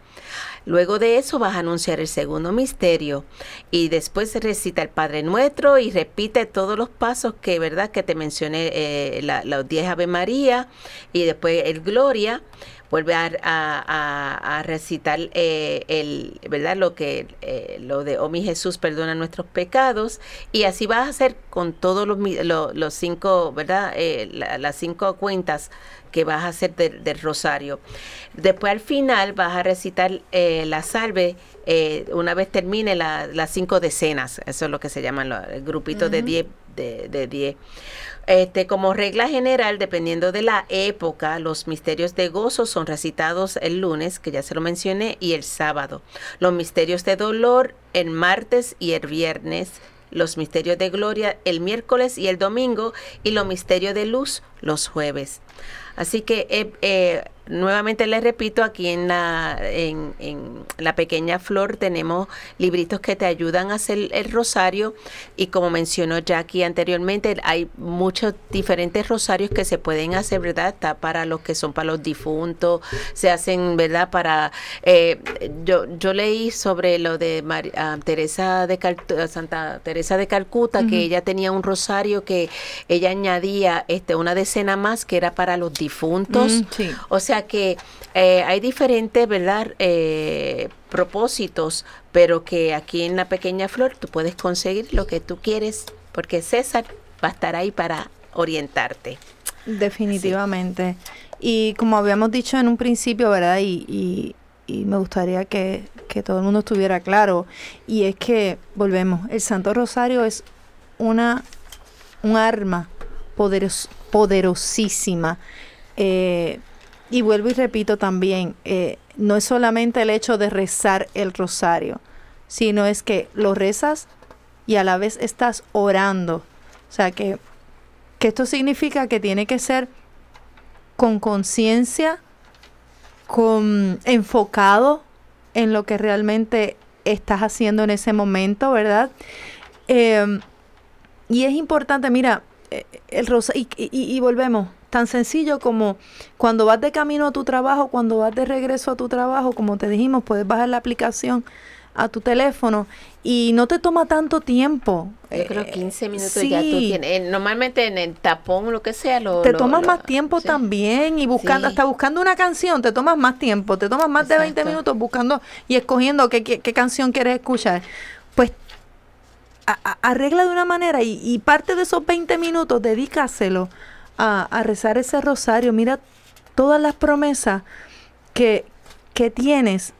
Luego de eso vas a anunciar el segundo misterio y después recita el Padre Nuestro y repite todos los pasos que, ¿verdad? Que te mencioné, eh, los 10 Ave María y después el Gloria. Vuelve a, a- a- a recitar eh, el, ¿verdad? Lo que, eh, lo de, oh mi Jesús, perdona nuestros pecados. Y así vas a hacer con todos los, mi- lo- los cinco, ¿verdad? Eh, la- las cinco cuentas que vas a hacer del- del rosario. Después al final vas a recitar eh, la salve eh, una vez termine la- las cinco decenas, eso es lo que se llaman los el grupito de 10 de, de 10. Este, como regla general, dependiendo de la época, los misterios de gozo son recitados el lunes, que ya se lo mencioné, y el sábado. Los misterios de dolor el martes y el viernes. Los misterios de gloria el miércoles y el domingo. Y los misterios de luz los jueves. Así que eh, eh, nuevamente les repito, aquí en la, en, en la pequeña flor tenemos libritos que te ayudan a hacer el rosario y como mencionó Jackie anteriormente, hay muchos diferentes rosarios que se pueden hacer, ¿verdad? Está para los que son para los difuntos, se hacen, ¿verdad? Para, eh, yo, yo leí sobre lo de Mari- ah, Teresa de Cal- Santa Teresa de Calcuta, que ella tenía un rosario que ella añadía este, una decena más que era para los difuntos. Mm, sí. O sea que eh, hay diferentes, ¿verdad? Eh, propósitos, pero que aquí en la pequeña flor tú puedes conseguir lo que tú quieres, porque César va a estar ahí para orientarte. Definitivamente. Y como habíamos dicho en un principio, ¿verdad? Y, y- me gustaría que, que todo el mundo estuviera claro. Y es que, volvemos, el Santo Rosario es una, un arma poderos- poderosísima. Eh, y vuelvo y repito también, eh, no es solamente el hecho de rezar el rosario, sino es que lo rezas y a la vez estás orando. O sea que que esto significa que tiene que ser con conciencia, con enfocado en lo que realmente estás haciendo en ese momento, ¿verdad? Eh, y es importante, mira, eh, el rosa y, y- y volvemos, tan sencillo como cuando vas de camino a tu trabajo, cuando vas de regreso a tu trabajo, como te dijimos, puedes bajar la aplicación a tu teléfono y no te toma tanto tiempo. Yo creo Eh, 15 minutos ya tú sí. tienes. eh, Normalmente en el tapón o lo que sea, lo, te lo- tomas lo- más tiempo sí. también y buscando, Sí. hasta buscando una canción, te tomas más tiempo, te tomas más de 20 Exacto. minutos buscando y escogiendo qué, qué- qué canción quieres escuchar. Pues a- a- arregla de una manera y, y parte de esos 20 minutos dedícaselo a, rezar ese rosario. Mira todas las promesas que, que tienes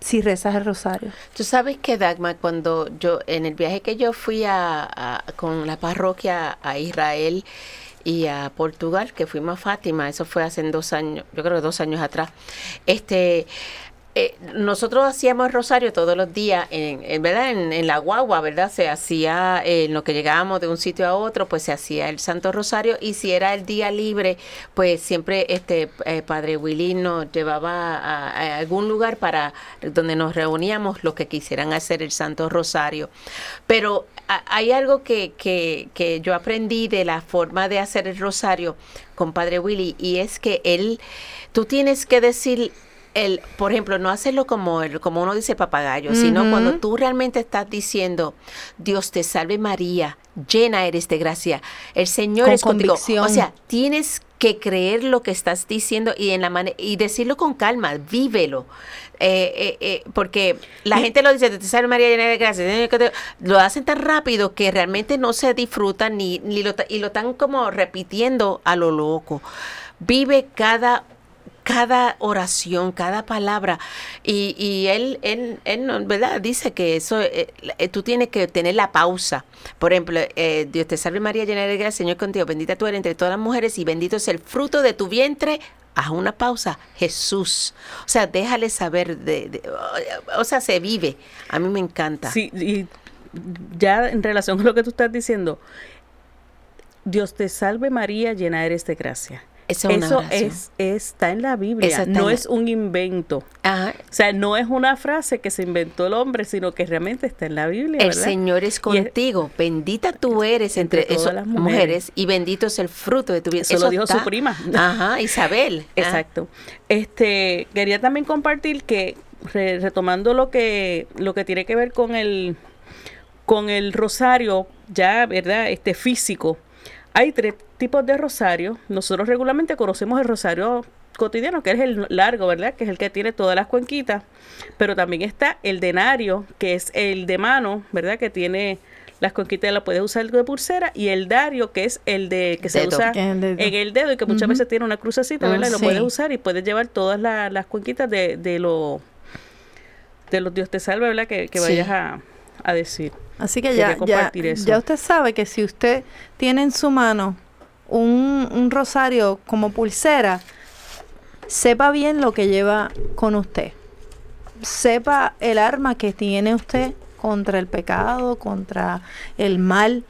si rezas el rosario. Tú sabes que Dagma, cuando yo, en el viaje que yo fui a, a- con la parroquia a Israel y a Portugal, que fuimos a Fátima, eso fue hace dos años, yo creo que dos años atrás, este, eh, nosotros hacíamos el rosario todos los días, en, en verdad, en, la guagua, ¿verdad? Se hacía, eh, en lo que llegábamos de un sitio a otro, pues se hacía el Santo Rosario y si era el día libre, pues siempre este eh, Padre Willy nos llevaba a, a algún lugar para donde nos reuníamos los que quisieran hacer el Santo Rosario. Pero hay algo que, que, que yo aprendí de la forma de hacer el rosario con Padre Willy y es que él, tú tienes que decir el, por ejemplo, no hacerlo como el, como uno dice papagayo, sino cuando tú realmente estás diciendo, Dios te salve María, llena eres de gracia, el Señor Con es contigo. convicción. O sea, tienes que creer lo que estás diciendo y en la y decirlo con calma, vívelo. Eh, eh, eh, porque la gente lo dice, te salve María, llena de gracia, Señor, que te-". lo hacen tan rápido que realmente no se disfrutan ni, ni lo, y lo están como repitiendo a lo loco. Vive cada cada oración, cada palabra. Y, y él, él, él, ¿verdad? Dice que eso, eh, eh, tú tienes que tener la pausa. Por ejemplo, eh, Dios te salve María, llena de gracia, Señor contigo, bendita tú eres entre todas las mujeres y bendito es el fruto de tu vientre. Haz una pausa, Jesús. O sea, déjale saber, de, de- o sea, se vive. A mí me encanta. Sí, y ya en relación con lo que tú estás diciendo, Dios te salve María, llena eres de gracia. Eso oración. es, está en la Biblia, no es un invento. Ajá. O sea, no es una frase que se inventó el hombre, sino que realmente está en la Biblia. El ¿verdad? Señor es contigo. Bendita tú eres entre, Entre todas las mujeres. mujeres. y bendito es el fruto de tu vida. Eso lo dijo su prima. Ajá, Isabel. Ah, Exacto. Este, quería también compartir que re- retomando lo que lo que tiene que ver con el con el rosario ya, ¿verdad? Este físico. Hay tres tipos de rosario. Nosotros regularmente conocemos el rosario cotidiano, que es el largo, ¿verdad? Que es el que tiene todas las cuenquitas. Pero también está el denario, que es el de mano, ¿verdad? Que tiene las cuenquitas, la puedes usar de pulsera. Y el dario, que es el de que se usa El en el dedo y que muchas veces tiene una crucecita, ¿verdad? Y lo sí. puedes usar y puedes llevar todas la- las cuenquitas de, de, lo, de los Dios te salve, ¿verdad? Que, que Sí. vayas a, a decir. Así que ya, ya, ya usted sabe que si usted tiene en su mano un, un rosario como pulsera, sepa bien lo que lleva con usted. Sepa el arma que tiene usted contra el pecado, contra el mal.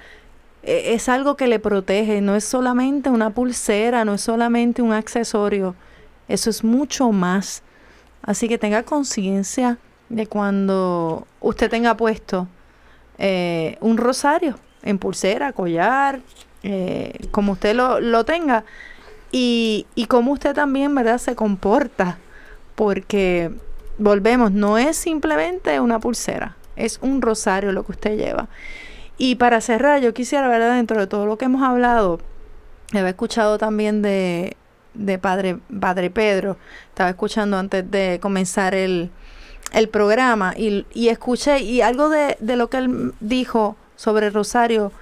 E- Es algo que le protege, no es solamente una pulsera, no es solamente un accesorio, eso es mucho más. Así que tenga conciencia de cuando usted tenga puesto eh, un rosario en pulsera, collar, eh, como usted lo, lo tenga, y, y usted también, ¿verdad?, se comporta, porque volvemos, no es simplemente una pulsera, es un rosario lo que usted lleva. Y para cerrar, yo quisiera, ¿verdad?, dentro de todo lo que hemos hablado, había escuchado también de, de padre, padre Pedro, estaba escuchando antes de comenzar el, el programa y, y escuché, y algo de, de lo que él dijo sobre Rosario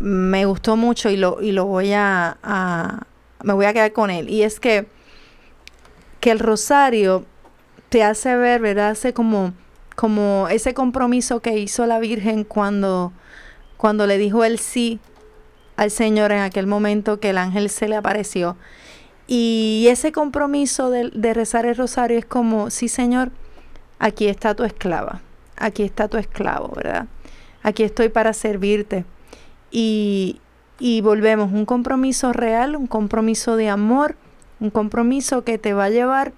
me gustó mucho y lo, y lo voy a, me voy a quedar con él. Y es que, que el Rosario te hace ver, ¿verdad? Hace como, como ese compromiso que hizo la Virgen cuando, cuando le dijo el sí al Señor en aquel momento que el ángel se le apareció. Y ese compromiso de, de rezar el rosario es como, sí Señor, aquí está tu esclava, aquí está tu esclavo, ¿verdad? Aquí estoy para servirte. Y, y volvemos, un compromiso real, un compromiso de amor, un compromiso que te va a llevar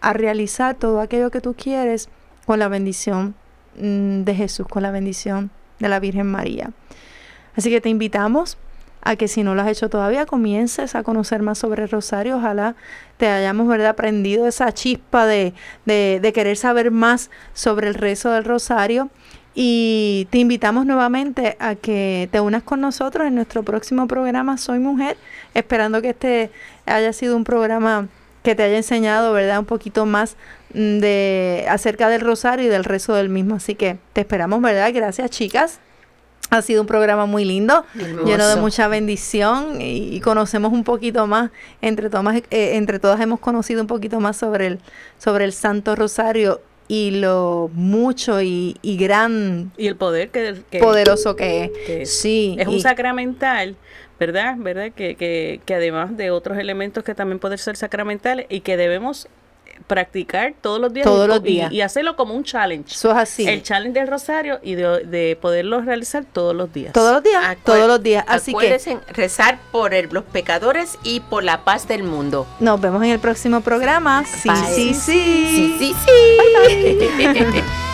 a realizar todo aquello que tú quieres con la bendición mm, de Jesús, con la bendición de la Virgen María. Así que te invitamos a que si no lo has hecho todavía, comiences a conocer más sobre el rosario. Ojalá te hayamos ¿verdad? aprendido esa chispa de, de, de querer saber más sobre el rezo del rosario. Y te invitamos nuevamente a que te unas con nosotros en nuestro próximo programa Soy Mujer, esperando que este haya sido un programa que te haya enseñado, ¿verdad? Un poquito más mm, de acerca del rosario y del rezo del mismo. Así que te esperamos, ¿verdad? Gracias, chicas. Ha sido un programa muy lindo, lleno de mucha bendición y, y conocemos un poquito más, entre todas, eh, entre todas hemos conocido un poquito más sobre el, sobre el Santo Rosario y lo mucho y, y gran Y el poder que, que- poderoso que es. que es. sí. Es un y- sacramental, ¿verdad? ¿Verdad? Que, que, que además de otros elementos que también pueden ser sacramentales y que debemos practicar todos los días. Todos y- los y- días. Y, hacerlo como un challenge. Eso es así. El challenge del rosario y de, de poderlo realizar todos los días. todos los días, Acuer- todos los días. Así que rezar por el- los pecadores y por la paz del mundo. nos vemos en el próximo programa. Sí, Bye. sí, sí. Sí, sí, sí.